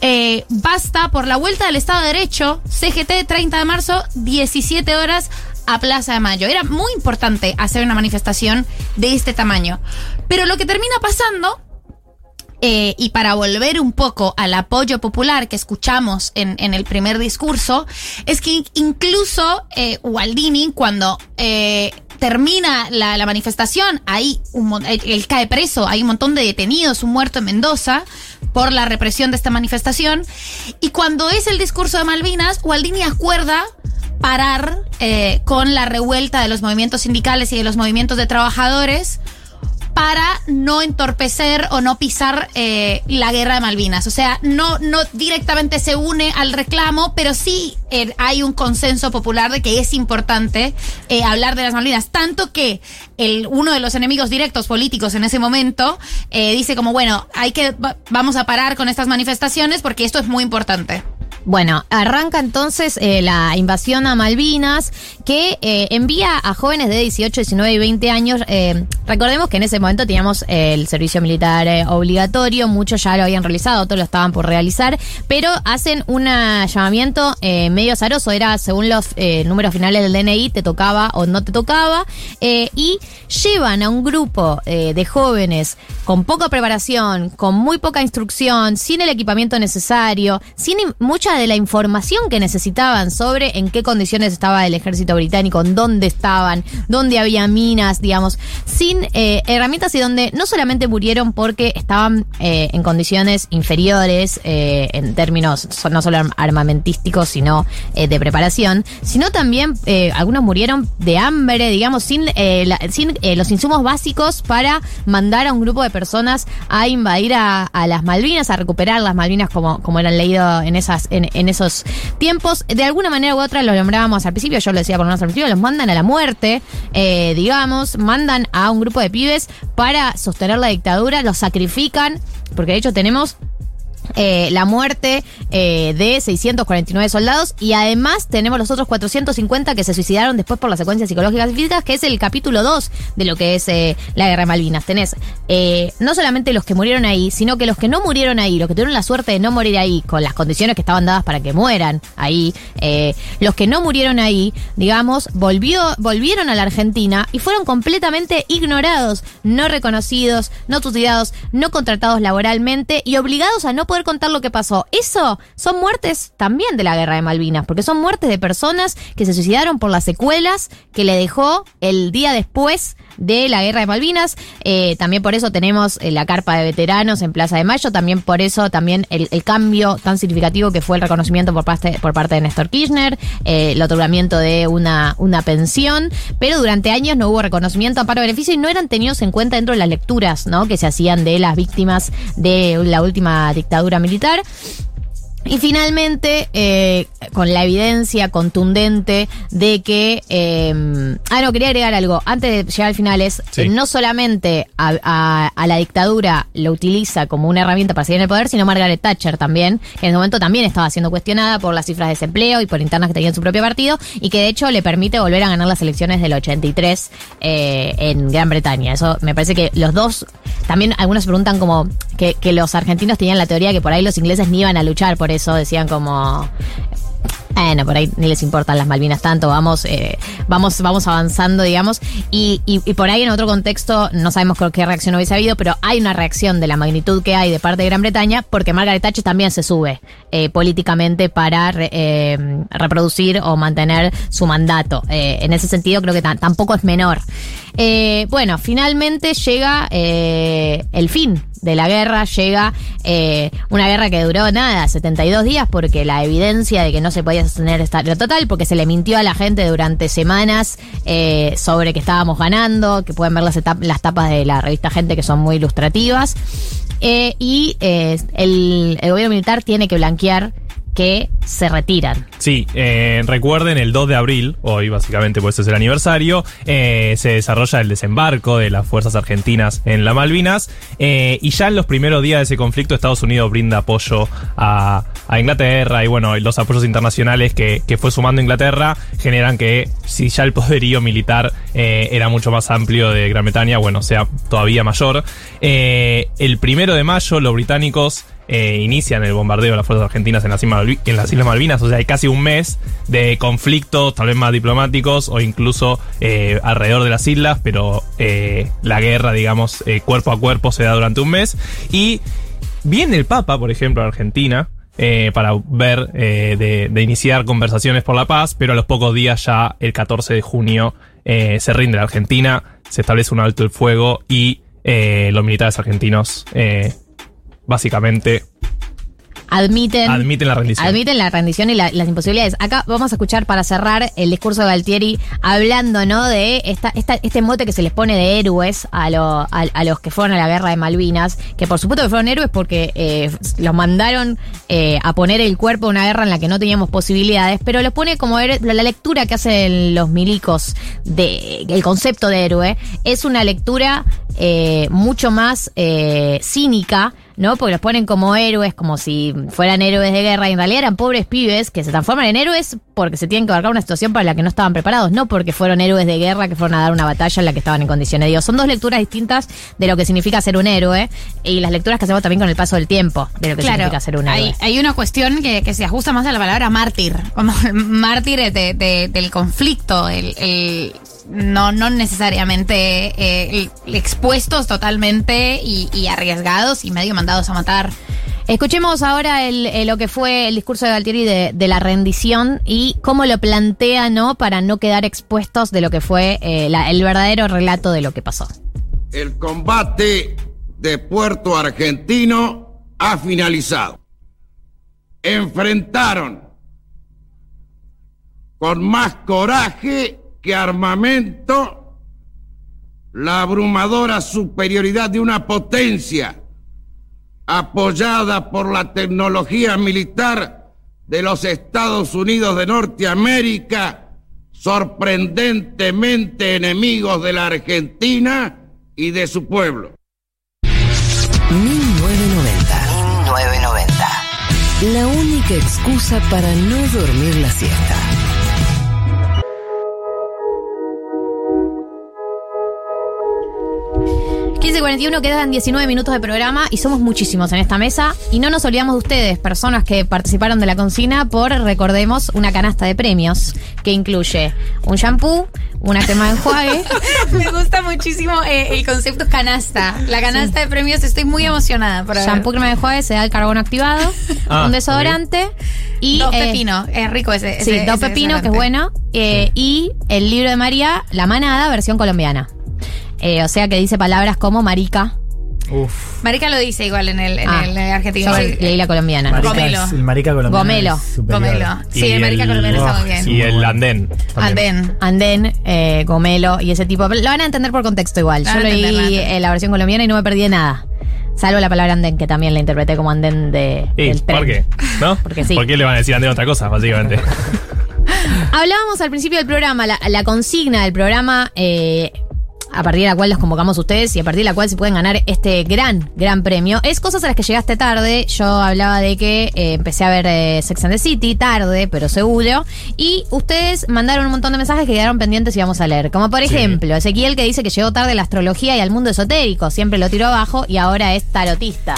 Eh, basta por la vuelta del Estado de Derecho, CGT 30 de marzo, 17 horas a Plaza de Mayo. Era muy importante hacer una manifestación de este tamaño. Pero lo que termina pasando eh, y para volver un poco al apoyo popular que escuchamos en, el primer discurso, es que in- incluso eh, Gualdini, cuando eh, termina la, manifestación, ahí un él cae preso, hay un montón de detenidos, un muerto en Mendoza por la represión de esta manifestación, y cuando es el discurso de Malvinas, Gualdini acuerda parar eh, con la revuelta de los movimientos sindicales y de los movimientos de trabajadores para no entorpecer o no pisar eh, la guerra de Malvinas. O sea, no, no directamente se une al reclamo, pero sí eh, hay un consenso popular de que es importante eh, hablar de las Malvinas. Tanto que el, uno de los enemigos directos políticos en ese momento eh, dice como, bueno, hay que, va- vamos a parar con estas manifestaciones porque esto es muy importante. Bueno, arranca entonces eh, la invasión a Malvinas que eh, envía a jóvenes de 18, 19 y 20 años. eh, recordemos que en ese momento teníamos el servicio militar obligatorio, muchos ya lo habían realizado, otros lo estaban por realizar, pero hacen un llamamiento medio azaroso, era según los números finales del DNI, te tocaba o no te tocaba, y llevan a un grupo de jóvenes con poca preparación, con muy poca instrucción, sin el equipamiento necesario, sin im- de la información que necesitaban sobre en qué condiciones estaba el ejército británico, en dónde estaban, dónde había minas, digamos, sin eh, herramientas y donde no solamente murieron porque estaban eh, en condiciones inferiores eh, en términos no solo arm- armamentísticos, sino de preparación, sino también algunos murieron de hambre, digamos, sin, sin los insumos básicos para mandar a un grupo de personas a invadir a, a las Malvinas, a recuperar las Malvinas como, como eran leído en esas en, esos tiempos. De alguna manera u otra lo nombrábamos al principio, yo lo decía por lo menos al principio, los mandan a la muerte, eh, digamos, mandan a un grupo de pibes para sostener la dictadura, los sacrifican, porque de hecho tenemos eh, la muerte eh, de 649 soldados y además tenemos los otros 450 que se suicidaron después por las secuencias psicológicas y físicas, que es el capítulo 2 de lo que es eh, la guerra de Malvinas. Tenés eh, no solamente los que murieron ahí, sino que los que no murieron ahí, los que tuvieron la suerte de no morir ahí, con las condiciones que estaban dadas para que mueran ahí, los que no murieron ahí, digamos, volvió, volvieron a la Argentina y fueron completamente ignorados, no reconocidos, no tutelados, no contratados laboralmente y obligados a no poder contar lo que pasó. Eso son muertes también de la guerra de Malvinas, porque son muertes de personas que se suicidaron por las secuelas que le dejó el día después de la guerra de Malvinas. Eh, también por eso tenemos eh, la carpa de veteranos en Plaza de Mayo. También por eso también el, cambio tan significativo que fue el reconocimiento por parte, por parte de Néstor Kirchner, eh, el otorgamiento de una, una pensión. Pero durante años no hubo reconocimiento, amparo, beneficio y no eran tenidos en cuenta dentro de las lecturas ¿no? que se hacían de las víctimas de la última dictadura militar. Y finalmente, eh, con la evidencia contundente de que... eh, ah, no, quería agregar algo. Antes de llegar al final es, Sí. no solamente a, a- a la dictadura lo utiliza como una herramienta para seguir en el poder, sino Margaret Thatcher también, que en ese momento también estaba siendo cuestionada por las cifras de desempleo y por internas que tenía en su propio partido, y que de hecho le permite volver a ganar las elecciones del 83 eh, en Gran Bretaña. Eso me parece que los dos, también algunos se preguntan como que, que los argentinos tenían la teoría que por ahí los ingleses ni iban a luchar por eso, decían como... bueno, por ahí ni les importan las Malvinas tanto, vamos, eh, vamos, vamos avanzando, digamos, y, y- y por ahí en otro contexto no sabemos qué reacción hubiese habido, pero hay una reacción de la magnitud que hay de parte de Gran Bretaña, porque Margaret Thatcher también se sube eh, políticamente para re- eh, reproducir o mantener su mandato. Eh, en ese sentido creo que ta- tampoco es menor. Eh, bueno, finalmente llega eh, el fin de la guerra, llega eh, una guerra que duró nada, 72 días, porque la evidencia de que no se podía sostener estado total, porque se le mintió a la gente durante semanas eh, sobre que estábamos ganando, que pueden ver las, tapas de la revista Gente que son muy ilustrativas. Eh, y eh, el gobierno militar tiene que blanquear que se retiran. Sí, eh, recuerden el 2 de abril, hoy básicamente pues es el aniversario, eh, se desarrolla el desembarco de las fuerzas argentinas en las Malvinas eh, y ya en los primeros días de ese conflicto Estados Unidos brinda apoyo a, a Inglaterra y bueno, los apoyos internacionales que, que fue sumando Inglaterra generan que si ya el poderío militar era mucho más amplio de Gran Bretaña, bueno, sea todavía mayor. El primero de mayo los británicos eh, inician el bombardeo de las fuerzas argentinas en las, Islas Malvinas, o sea, hay casi un mes de conflictos, tal vez más diplomáticos o incluso eh, alrededor de las islas, pero eh, la guerra, digamos, eh, cuerpo a cuerpo se da durante un mes. Y viene el Papa, por ejemplo, a Argentina. eh, para ver eh, de, de iniciar conversaciones por la paz, pero a los pocos días ya el 14 de junio se rinde la Argentina, se establece un alto el fuego y los militares argentinos básicamente Admiten, admiten la rendición. Admiten la rendición y la- las imposibilidades. Acá vamos a escuchar para cerrar el discurso de Galtieri hablando, ¿no? De esta, esta, este mote que se les pone de héroes a, lo- a, a los que fueron a la guerra de Malvinas, que por supuesto que fueron héroes porque eh, los mandaron eh, a poner el cuerpo a una guerra en la que no teníamos posibilidades, pero los pone como la lectura que hacen los milicos de el concepto de héroe es una lectura eh, mucho más eh, cínica, ¿no? Porque los ponen como héroes, como si fueran héroes de guerra, y en realidad eran pobres pibes que se transforman en héroes porque se tienen que abarcar una situación para la que no estaban preparados, no porque fueron héroes de guerra que fueron a dar una batalla en la que estaban en condiciones. Digo, son dos lecturas distintas de lo que significa ser un héroe y las lecturas que hacemos también con el paso del tiempo de lo que significa ser un héroe. hay, hay una cuestión que, que se ajusta más a la palabra mártir, como mártir de- de- del conflicto, el, el- no, no necesariamente eh, expuestos totalmente y, arriesgados y medio mandados a matar. Escuchemos ahora eh, lo que fue el discurso de Galtieri de, la rendición y cómo lo plantea, ¿no? Para no quedar expuestos de lo que fue eh, el verdadero relato de lo que pasó. El combate de Puerto Argentino ha finalizado. Enfrentaron con más coraje que armamento la abrumadora superioridad de una potencia apoyada por la tecnología militar de los Estados Unidos de Norteamérica, sorprendentemente enemigos de la Argentina y de su pueblo. 1990. 1990. La única excusa para no dormir la siesta. 15.41 quedan 19 minutos de programa y somos muchísimos en esta mesa y no nos olvidamos de ustedes, personas que participaron de la consigna por, recordemos, una canasta de premios que incluye un shampoo, una crema de enjuague, Me gusta muchísimo eh, el concepto canasta. La canasta de premios, estoy muy emocionada por shampoo, crema de enjuague, se da el carbono activado, Ah, un desodorante y... Dos eh, pepino, es rico ese. Sí, dos pepinos, que es bueno. eh, Y el libro de María, La Manada, versión colombiana. Eh, o sea que dice palabras como marica. Marica lo dice igual en el, en Ah, el argentino. yo leí la colombiana. Marica Gomelo. es- el marica colombiano. Gomelo. Gomelo. Sí, Y el marica el- colombiano está muy bien. Y el andén. también. Andén. Andén, eh, Gomelo y ese tipo. Lo van a entender por contexto igual. Van Yo leí eh, la versión colombiana y no me perdí de nada. Salvo la palabra andén, que también la interpreté como andén de, Sí, del tren. ¿Por qué? ¿No? Porque sí. ¿Por qué le van a decir andén otra cosa, básicamente? Hablábamos al principio del programa, la, la consigna del programa, eh, a partir de la cual los convocamos ustedes y a partir de la cual se pueden ganar este gran, gran premio, es cosas a las que llegaste tarde. Yo hablaba de que eh, empecé a ver eh, Sex and the City tarde, pero seguro. Y ustedes mandaron un montón de mensajes que quedaron pendientes y vamos a leer. Como por Sí. ejemplo, Ezequiel que dice que llegó tarde a la astrología y al mundo esotérico, siempre lo tiró abajo y ahora es tarotista.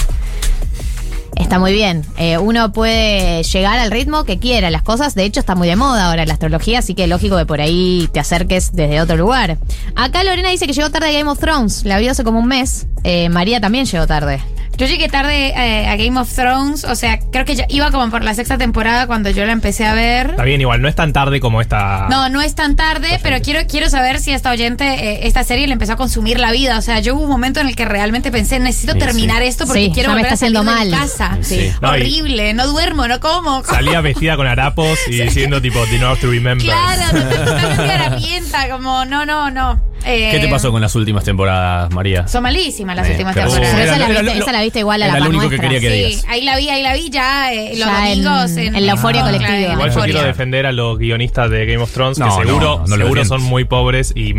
Es- Está muy bien. Eh, uno puede llegar al ritmo que quiera. Las cosas, de hecho, está muy de moda ahora la astrología, así que es lógico que por ahí te acerques desde otro lugar. Acá Lorena dice que llegó tarde Game of Thrones. La vio hace como un mes. Eh, María también llegó tarde. Yo llegué tarde eh, a Game of Thrones, o sea, creo que ya iba como por la sexta temporada cuando yo la empecé a ver. Está bien, igual, no es tan tarde como esta. No, no es tan tarde, pero quiero, quiero saber si esta oyente, eh, esta serie le empezó a consumir la vida. O sea, yo hubo un momento en el que realmente pensé, necesito Sí, terminar sí. esto porque Sí, quiero ya me volver está a salir haciendo de mi mal. casa. Sí, sí. No, Horrible, no duermo, no como. Salía vestida con harapos y diciendo tipo, The North to Remember. Claro, totalmente harapienta, como, no, no, no. Eh, ¿Qué te pasó con las últimas temporadas, María? Son malísimas las Eh, últimas temporadas. Pero esa, la viste, lo- esa la viste igual a era la lo único que nuestra. quería que Sí, digas. ahí la vi, ahí la vi ya eh, los Ya en- domingos en, en la euforia colectiva. Igual yo euforia. quiero defender a los guionistas de Game of Thrones, No, que no, seguro, no, no lo seguro son muy pobres y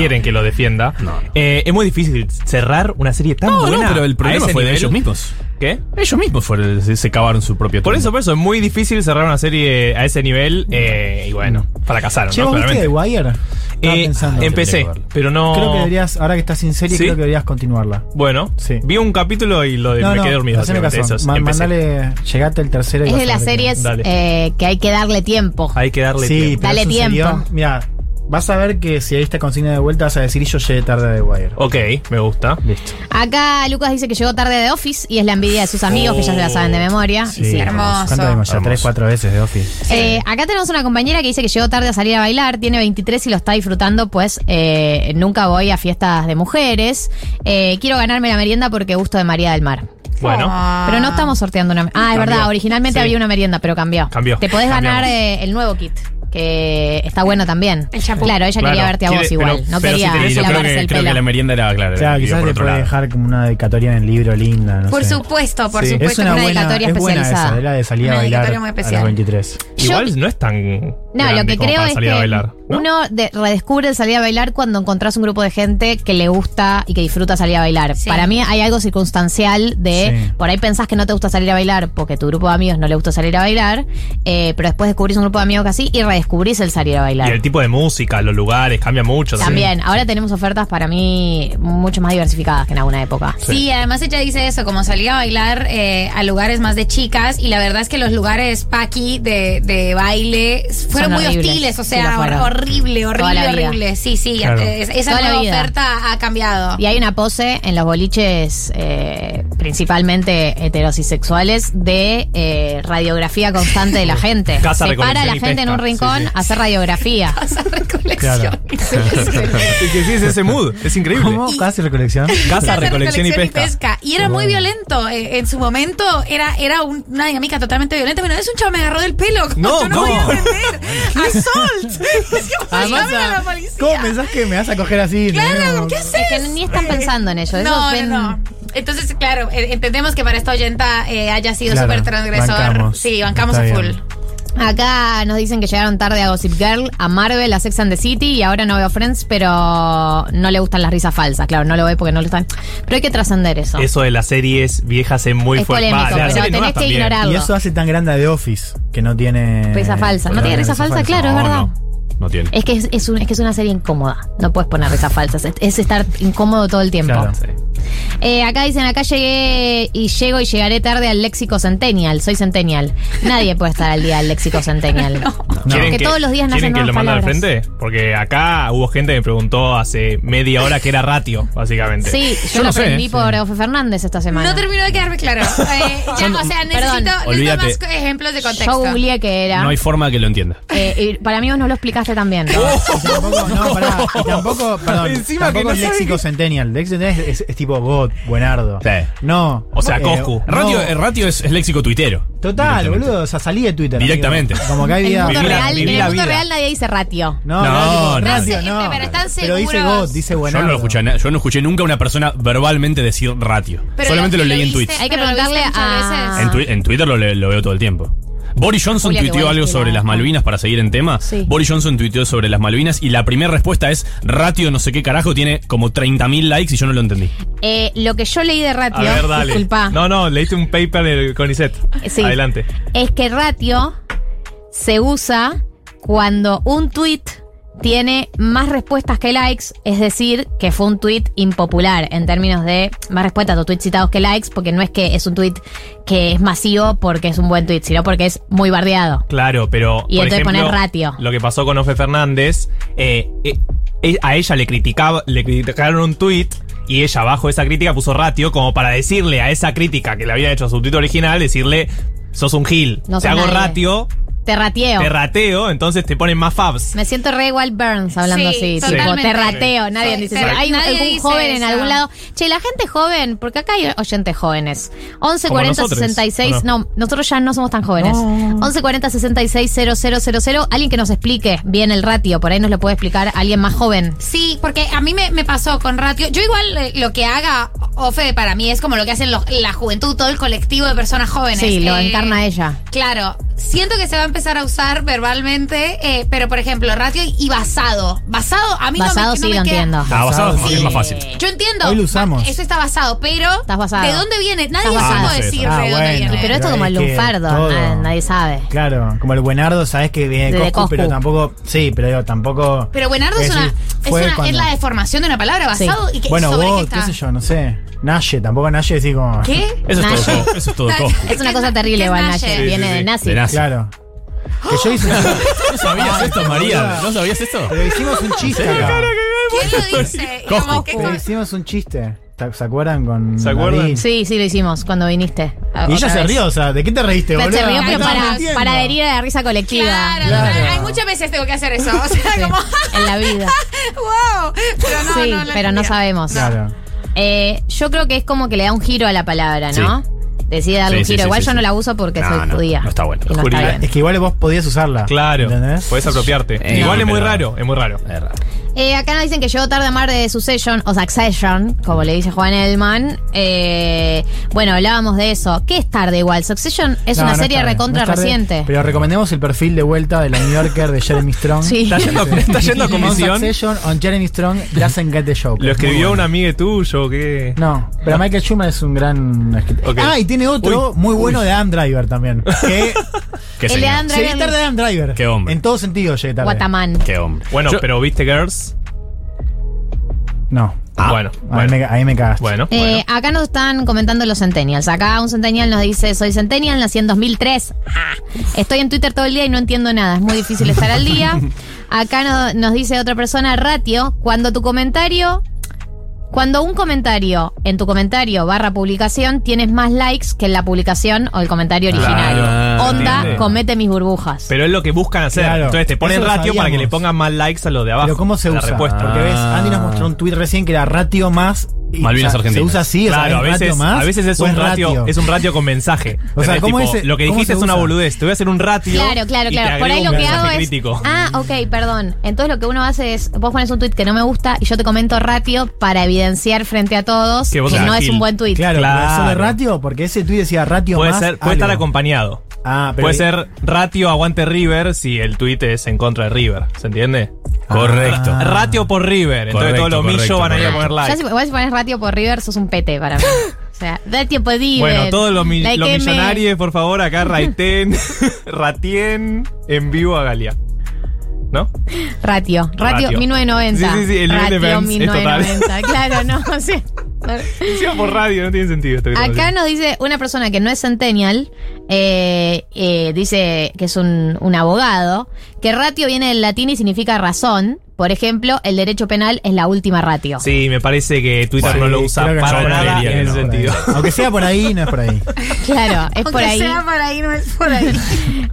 quieren que lo defienda. Eh, es muy difícil cerrar una serie tan No, buena. no, pero el a problema ese fue de nivel. ellos mismos. ¿Qué? Ellos mismos fueron, se, se cavaron su propio Por eso, por eso, es muy difícil cerrar una serie a ese nivel. eh, y bueno, fracasaron, Che, ¿no? ¿vos viste The Claramente. Wire? Estaba Eh, pensando. empecé, pero no. Creo que deberías, ahora que estás sin serie, ¿Sí? creo que deberías continuarla. Bueno, Sí. vi un capítulo y lo de- No, me no, quedé dormido. haceme básicamente, caso. eso es, Ma- empecé. mandale, llegate el tercero y Es vas de a las ver qué- series Dale. eh, que hay que darle tiempo. Hay que darle Sí, tiempo. pero Dale es un tiempo. serión. Mira, vas a ver que si ahí está consigna de vuelta vas a decir y yo llegué tarde a The Wire. Ok, me gusta. Listo. Acá Lucas dice que llegó tarde de Office y es la envidia de sus amigos que ya se la saben de memoria. Sí, sí. hermoso. ¿Cuánto vimos ya? Hermoso. Tres, cuatro veces de Office. Eh, acá tenemos una compañera que dice que llegó tarde a salir a bailar, tiene 23 y lo está disfrutando, pues eh, nunca voy a fiestas de mujeres. Eh, quiero ganarme la merienda porque gusto de María del Mar. Bueno, Ah. Pero no estamos sorteando una. Ah, es Cambió. verdad, originalmente Sí. había una merienda, pero cambió. Cambió. Te podés ganar eh, el nuevo kit, que está bueno también. El champú. Claro, ella Claro, quería verte a vos quiere- igual. pero- no pero quería Sí, yo creo lavarse que, el creo pelo. que la merienda era, claro. O sea, quizás le puede lado. dejar como una dedicatoria en el libro linda. No Por sé. supuesto, por Sí. supuesto. Es una, una buena, dedicatoria es buena especializada. esa, de la de salir a Una bailar dedicatoria muy a los especial. 23. igual no es tan. No, lo que creo es salir que a bailar. ¿no? uno de- redescubre el salir a bailar cuando encontrás un grupo de gente que le gusta y que disfruta salir a bailar. Sí. Para mí hay algo circunstancial de, Sí. por ahí pensás que no te gusta salir a bailar porque tu grupo de amigos no le gusta salir a bailar, eh, pero después descubrís un grupo de amigos que así y redescubrís el salir a Y bailar. el tipo de música, los lugares, cambia mucho. También, ahora tenemos ofertas para mí mucho más diversificadas que en alguna época. Sí, además ella dice eso, como salía a bailar eh, a lugares más de chicas y la verdad es que los lugares paqui de, de baile fueron Son muy horribles. hostiles, o sea, horrible, horrible, horrible. Sí, sí, Claro. eh, esa Toda nueva oferta ha cambiado. Y hay una pose en los boliches, eh, principalmente heterosexuales, de eh, radiografía constante de la gente. Casa, Se para recolección la y gente en un rincón Sí, sí. a hacer radiografía. Esa recolección. Claro. Es que sí, es ese mood. Es increíble. ¿Cómo? ¿Casi recolección? Casa, Casa, recolección y pesca. Y era muy violento. eh, en su momento era, era un- una dinámica totalmente violenta. Bueno, es un chavo me agarró del pelo. No, Yo no, no. voy a. Assault. Además, a la policía. ¿Cómo pensás que me vas a coger así? Claro, No. ¿qué haces? Es que ni están pensando en ello. No, no, ven- no. Entonces, claro, eh, entendemos que para esta oyenta eh, haya sido Claro, súper transgresor. bancamos. Sí, bancamos a full. bien. Acá nos dicen que llegaron tarde a Gossip Girl, a Marvel, a Sex and the City y ahora no veo Friends, pero no le gustan las risas falsas. Claro, no lo ve porque no le están. Pero hay que trascender eso. Eso de las series viejas es muy Es fuerte. polémico, pero tenés que ignorarlo. Y eso hace tan grande a The Office, que no tiene... Risa falsa. ¿No tiene risa falsa? Claro, es verdad. no, no tiene. Es que es, es un- es que es una serie incómoda. No puedes poner risas falsas. Es, es estar incómodo todo el tiempo. Claro. Sí. Eh, acá dicen, acá llegué y llego y llegaré tarde al léxico Centennial. Soy Centennial. Nadie puede estar al día del léxico Centennial. ¿Quieren Porque todos los días nacen ¿Quieren que lo mande al frente? Porque acá hubo gente que me preguntó hace media hora que era ratio, básicamente. Sí, yo, Yo lo no sé, aprendí sí. por Ofe Fernández esta semana. No terminó de quedarme claro. Eh, ya, o sea, necesito, necesito más ejemplos de contexto. Yo googleé que era. No hay forma que lo entienda. Eh, y para mí vos no lo Y tampoco, no, pará, y tampoco, perdón, Encima que tampoco no es léxico centennial. Léxico centennial es, es tipo God, buenardo. Sí. No. O sea, eh, Coscu. Ratio, el ratio es, es léxico tuitero. Total, boludo. O sea, salí de Twitter. Directamente. amigo. Como que hay En el mundo real, en el mundo real nadie dice ratio. No, No, ratio, pero están Pero dice seguros. God, dice Yo buenardo. no, lo escuché, a na- yo no escuché nunca a una persona verbalmente decir ratio. Solamente lo, leí en tweets. Hay que preguntarle a. veces. En, twi- en Twitter lo, lo veo todo el tiempo. Boris Johnson Julia, tuiteó algo sobre la- las Malvinas para seguir en tema. Sí. Boris Johnson tuiteó sobre las Malvinas y la primera respuesta es ratio no sé qué carajo, tiene como 30.000 likes y yo no lo entendí. Eh, lo que yo leí de A ratio. ver, dale. Disculpa. No, no, leíste un paper del CONICET. Sí. Adelante. Es que ratio se usa cuando un tweet tiene más respuestas que likes, es decir, que fue un tweet impopular en términos de más respuestas o tweets citados que likes, porque no es que es un tweet que es masivo porque es un buen tweet, sino porque es muy bardeado. Claro, pero. Y por entonces ejemplo, poner ratio. Lo que pasó con Ofe Fernández, eh, eh, a ella le criticaba, le criticaron un tweet y ella bajo esa crítica puso ratio como para decirle a esa crítica que le había hecho a su tweet original, decirle, sos un gil. No sos hago nadie. ratio, Te rateo. te rateo, entonces te ponen más fabs. Me siento re igual Burns hablando Sí, así. Tipo, totalmente. te rateo. Nadie Sí, dice. Hay Nadie algún dice joven en eso. algún lado. Che, la gente joven, porque acá hay oyentes jóvenes. 11 Como 40 nosotros, 66. ¿o No? nosotros ya no somos tan jóvenes. No. 11 40 66 000. Alguien que nos explique bien el ratio. Por ahí nos lo puede explicar alguien más joven. Sí, porque a mí me, me pasó con Ratio. Yo igual eh, lo que haga Ofe para mí es como lo que hacen los- la juventud, todo el colectivo de personas jóvenes. Sí, lo Eh, encarna ella. Claro, siento que se va a empezar a usar verbalmente, eh, pero por ejemplo, ratio y basado. Basado, a mí Basado no me, sí no me lo queda- entiendo. Ah, basado es más- Sí. es más fácil. Yo entiendo. Hoy lo usamos. Eso está basado, pero. Estás basado. ¿De dónde viene? Nadie basado. decir Ah, de dónde bueno. viene. Pero esto Pero como el lunfardo. ah, nadie sabe. Claro, como el buenardo, sabes que viene De de Coscu, Coscu. pero tampoco. Sí, pero digo, tampoco. Pero buenardo es, decir, una, es, una- es la deformación de una palabra basado y que Bueno, sobre vos, qué qué está. sé yo, no sé. Naye, tampoco Naye decir como. ¿Qué? Eso es Naye. todo, co- eso es todo Naye. Coscu. Es una cosa terrible, ¿Qué es igual, Naye? Naye. Sí, Viene sí, de nazi. De nazi. Claro. Que yo hice. ¿No sabías esto, María? ¿No sabías esto? Pero hicimos un chiste acá. ¿Quién lo dice? Y Coscu. como que- Pero hicimos un chiste. ¿te- ¿Se acuerdan con. ¿Se acuerdan? David? Sí, sí, lo hicimos cuando viniste. Y ella se rió, o sea, ¿de qué te reíste, boludo? se rió, pero para, para adherir a la risa colectiva. Claro, Claro. hay muchas veces tengo que hacer eso. O sea, Sí, como. en la vida. ¡Wow! Pero no, sí, no, pero no entendía. sabemos. Claro. Eh, yo creo que es como que le da un giro a la palabra, ¿no? Decide darle Sí, un sí, giro. sí, Igual sí, yo sí. no la uso porque No, soy no, judía. no está bueno. Es que igual vos podías usarla. Claro. ¿Entendés? Puedes apropiarte. Eh, Igual no, es muy raro, es muy raro. Es raro. Eh, acá nos dicen que llegó tarde a mar de Succession, o Succession, como le dice Juan Elman. Eh, bueno, hablábamos de eso. ¿Qué es tarde igual? Succession es No, una no serie tarde, recontra no es tarde, reciente. Pero recomendemos el perfil de vuelta de la New Yorker de Jeremy Strong. Sí. Está yendo, está yendo a comisión. Succession on Jeremy Strong doesn't get the show. Lo escribió un amigo tuyo, ¿qué? No, pero Michael Schumer es un gran escritor. Ok. Ah, y tiene otro Uy. muy bueno de Adam Driver también. Que ¿Qué El de señor? Adam Driver- tarde de Adam Driver. Qué hombre. En todo sentido llegué tarde. Guatamán. Qué hombre. Bueno, Yo- pero ¿viste Girls? No. Ah, bueno, Ahí bueno. me, ahí me cagaste. Bueno, Eh, bueno. acá nos están comentando los centennials. Acá un centennial nos dice, soy centennial, nací en 2003. Ah, estoy en Twitter todo el día y no entiendo nada. Es muy difícil estar al día. Acá no- nos dice otra persona, ratio, cuando tu comentario... Cuando un comentario en tu comentario barra publicación tienes más likes que en la publicación o el comentario original. Claro, Onda, entiende. comete mis burbujas. Pero es lo que buscan hacer. Claro, Entonces te ponen eso lo ratio para que sabíamos. le pongan más likes a los de abajo. Pero ¿cómo se a la usa? respuesta. Porque ves, Andy nos mostró un tweet recién que era ratio más. Malvinas o sea, Argentinas. Se usa así, o sea, Claro, a ¿es ratio veces, más. a veces es o un ratio, es un ratio con mensaje. O sea, ¿Entendés? ¿cómo Tipo, es- lo que cómo dijiste es una usa? boludez. Te voy a hacer un ratio. Claro, claro, claro. Por ahí lo que hago es. crítico. Ah, ok, perdón. Entonces lo que uno hace es. Vos pones un tweet que no me gusta y yo te comento ratio para evidenciar frente a todos Que no es un buen tweet. Claro, Claro. pero ¿solo ratio? Porque ese tweet decía ratio Puede más. ser, puede estar acompañado. Ah, pero. Puede ser ratio aguante River si el tweet es en contra de River. ¿Se entiende? Correcto. Ah. Ratio por River. Entonces Correcto, todos los millos van a ir a poner Ya like. si, igual si pones ratio por River, sos un pete para mí. O sea, ratio por River. Bueno, todos los, mi- Like los M. millonarios, por favor, acá Raiten, Ratien, en vivo a Galia. ¿No? Ratio. Ratio, Ratio. 1990. Sí, sí, sí, el nivel de Ratio Benz es total. 1990. Claro, no. O sea, Encima por radio, no tiene sentido esto estamos Acá nos dice una persona que no es centennial, eh, eh, dice que es un, un abogado, que ratio viene del latín y significa razón. Por ejemplo, el derecho penal es la última ratio. Sí, me parece que Twitter Sí, no lo usa para no, nada en ese no, sentido. Aunque sea por ahí, no es por ahí. Claro, es por Aunque ahí. sea por ahí, no es por ahí.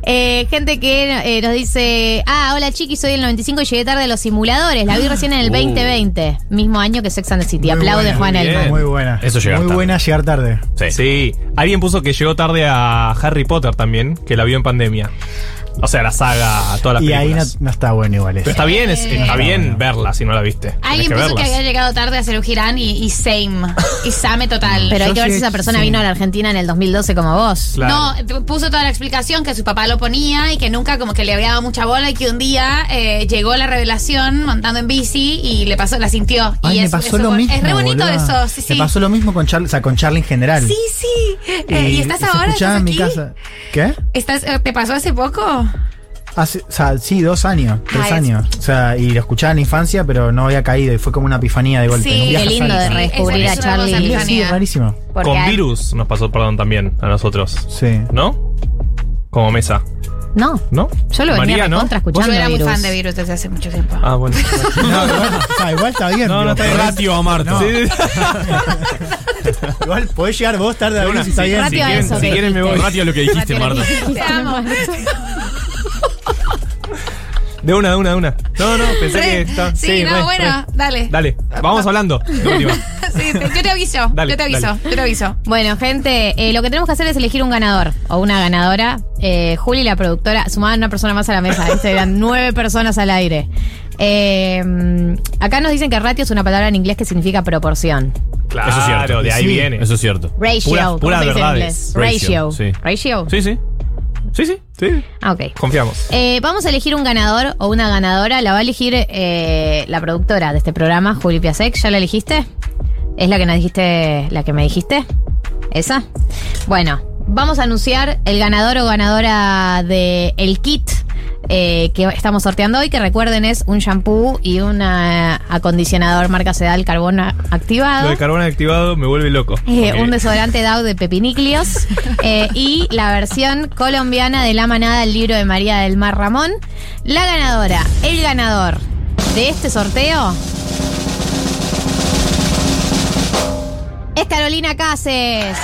Eh, gente que eh, nos dice, ah, hola chiqui, soy el 95 y llegué tarde a los simuladores. La vi recién en el Uh. 2020, mismo año que Sex and the City. Muy Aplaude buena, Juan. Elman. Muy buena. Eso llegar Muy tarde. buena llegar tarde. Sí. Sí, alguien puso que llegó tarde a Harry Potter también, que la vio en pandemia. O sea, la saga, todas las Y ahí no, películas. no está bueno igual eso. Pero está bien, es- está bien bueno. verla si no la viste. Alguien que puso que había llegado tarde a Serú Girán y, y same. Y same total. Pero hay Yo que ver si esa persona sí. vino a la Argentina en el 2012 como vos. Claro. No, t- puso toda la explicación que su papá lo ponía y que nunca como que le había dado mucha bola y que un día eh, llegó la revelación montando en bici y le pasó, la sintió. Ay, y me eso- pasó eso lo mismo. Es re bonito boluda. eso, sí, sí. Me pasó lo mismo con Charlie, o sea, con Charlie en general. Sí, sí. Eh, ¿Y estás ahora? ¿Estás en mi aquí? casa. ¿Qué? ¿Estás, eh, ¿Te pasó hace poco? Hace, o sea, sí, dos años, tres Ah, es- años. O sea, y lo escuchaba en la infancia, pero no había caído y fue como una epifanía de golpe. Sí, qué lindo de redescubrir a es Charlie. Sí, rarísimo. Porque Con hay- virus nos pasó, perdón, también a nosotros. Sí. ¿No? Como mesa. No, ¿No? yo lo venía María, ¿no? recontra Yo escuchando era muy Virus. fan de Virus desde hace mucho tiempo. Ah, bueno. No, igual, o sea, igual está bien. No, no está bien. Ratio a Marta. No. Sí. Igual podés llegar vos tarde a una, si está bien. Ratio si quieren, eso si quieren me voy. Ratio a lo que dijiste, Marta. Te amo. De una, de una, de una. No, no, pensé que está. Sí, no, re, bueno, re. dale. Dale, vamos hablando. Sí, yo te aviso. Dale, yo te aviso. dale. Yo te aviso. Bueno, gente, eh, lo que tenemos que hacer es elegir un ganador o una ganadora. Eh, Juli, la productora, sumaban una persona más a la mesa. ¿viste? Eran nueve personas al aire. Eh, acá nos dicen que ratio es una palabra en inglés que significa proporción. Claro, Eso es cierto. de ahí Sí. viene. Eso es cierto. Ratio. Puras- ¿cómo puras se dice en verdades. inglés? Ratio. Ratio, sí. Ratio. Sí, sí. Sí, sí, sí. Ah, ok. Confiamos. Eh, vamos a elegir un ganador o una ganadora. La va a elegir eh, la productora de este programa, Juli Piasek. ¿Ya la elegiste? ¿Es la que nos dijiste, la que me dijiste? ¿Esa? Bueno, vamos a anunciar el ganador o ganadora de el kit eh, que estamos sorteando hoy, que recuerden es un shampoo y un eh, acondicionador marca Sedal carbón activado. Lo de carbón activado me vuelve loco. Eh, un desodorante DAO de pepinicios eh, y la versión colombiana de La Manada, el libro de María del Mar Ramón. La ganadora, el ganador de este sorteo es Carolina Cases.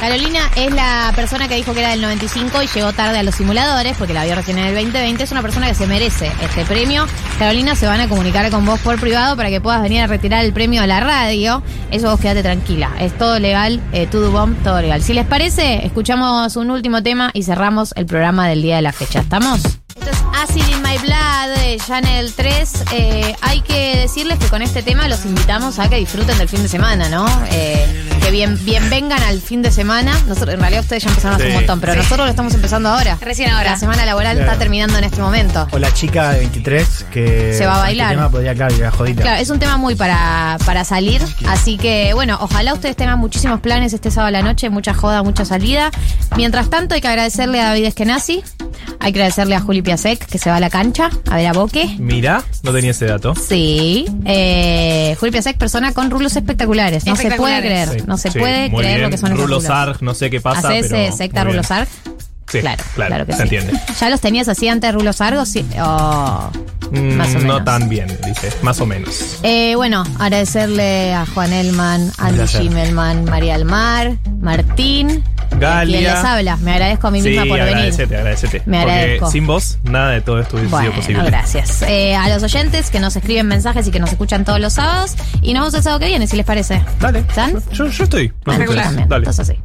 Carolina es la persona que dijo que era del 95 y llegó tarde a los simuladores porque la vio recién en el 2020. Es una persona que se merece este premio. Carolina, se van a comunicar con vos por privado para que puedas venir a retirar el premio a la radio. Eso vos quédate tranquila. Es todo legal, eh, to do bomb, todo legal. Si les parece, escuchamos un último tema y cerramos el programa del día de la fecha. ¿Estamos? Esto es Acid in My Blood de Channel 3. Eh, hay que decirles que con este tema los invitamos a que disfruten del fin de semana, ¿no? Eh, que bien, bien vengan al fin de semana. Nosotros, en realidad ustedes ya empezaron hace Sí. un montón, pero Sí. nosotros lo estamos empezando ahora. Recién ahora. La semana laboral Claro. está terminando en este momento. O la chica de 23 que. Se va a con bailar. Este tema podría, claro, ir a jodita. Claro, es un tema muy para, para salir, así que bueno, ojalá ustedes tengan muchísimos planes este sábado a la noche, mucha joda, mucha salida. Mientras tanto, hay que agradecerle a David Eskenazi, hay que agradecerle a Juli Piasek, que se va a la cancha a ver a Boque. Mira, no tenía ese dato. Sí, eh, Juli Piasek, persona con rulos espectaculares. No se puede creer, Sí, no se sí, puede creer lo que son esos rulos. Rulosarg, no sé qué pasa, ¿Hacés pero eh, secta muy bien. Rulosarg? Sí, claro, claro, claro que se sí. entiende. ¿Ya los tenías así antes de Rulosarg o sí? o Mm, más o No menos? tan bien, dice. Más o menos. Eh, bueno, agradecerle a Juan Elman, Andy. Gimelman, María Almar, Martín. Galia. Quien les habla. Me agradezco a mí misma sí, por venir. Agradecete, Me agradezco. Sin vos, nada de todo esto hubiese sido posible. Gracias. Eh, a los oyentes que nos escriben mensajes y que nos escuchan todos los sábados. Y nos vemos el sábado que viene, si les parece. Dale. ¿Están? Yo, yo, estoy. No, Dale. Entonces así.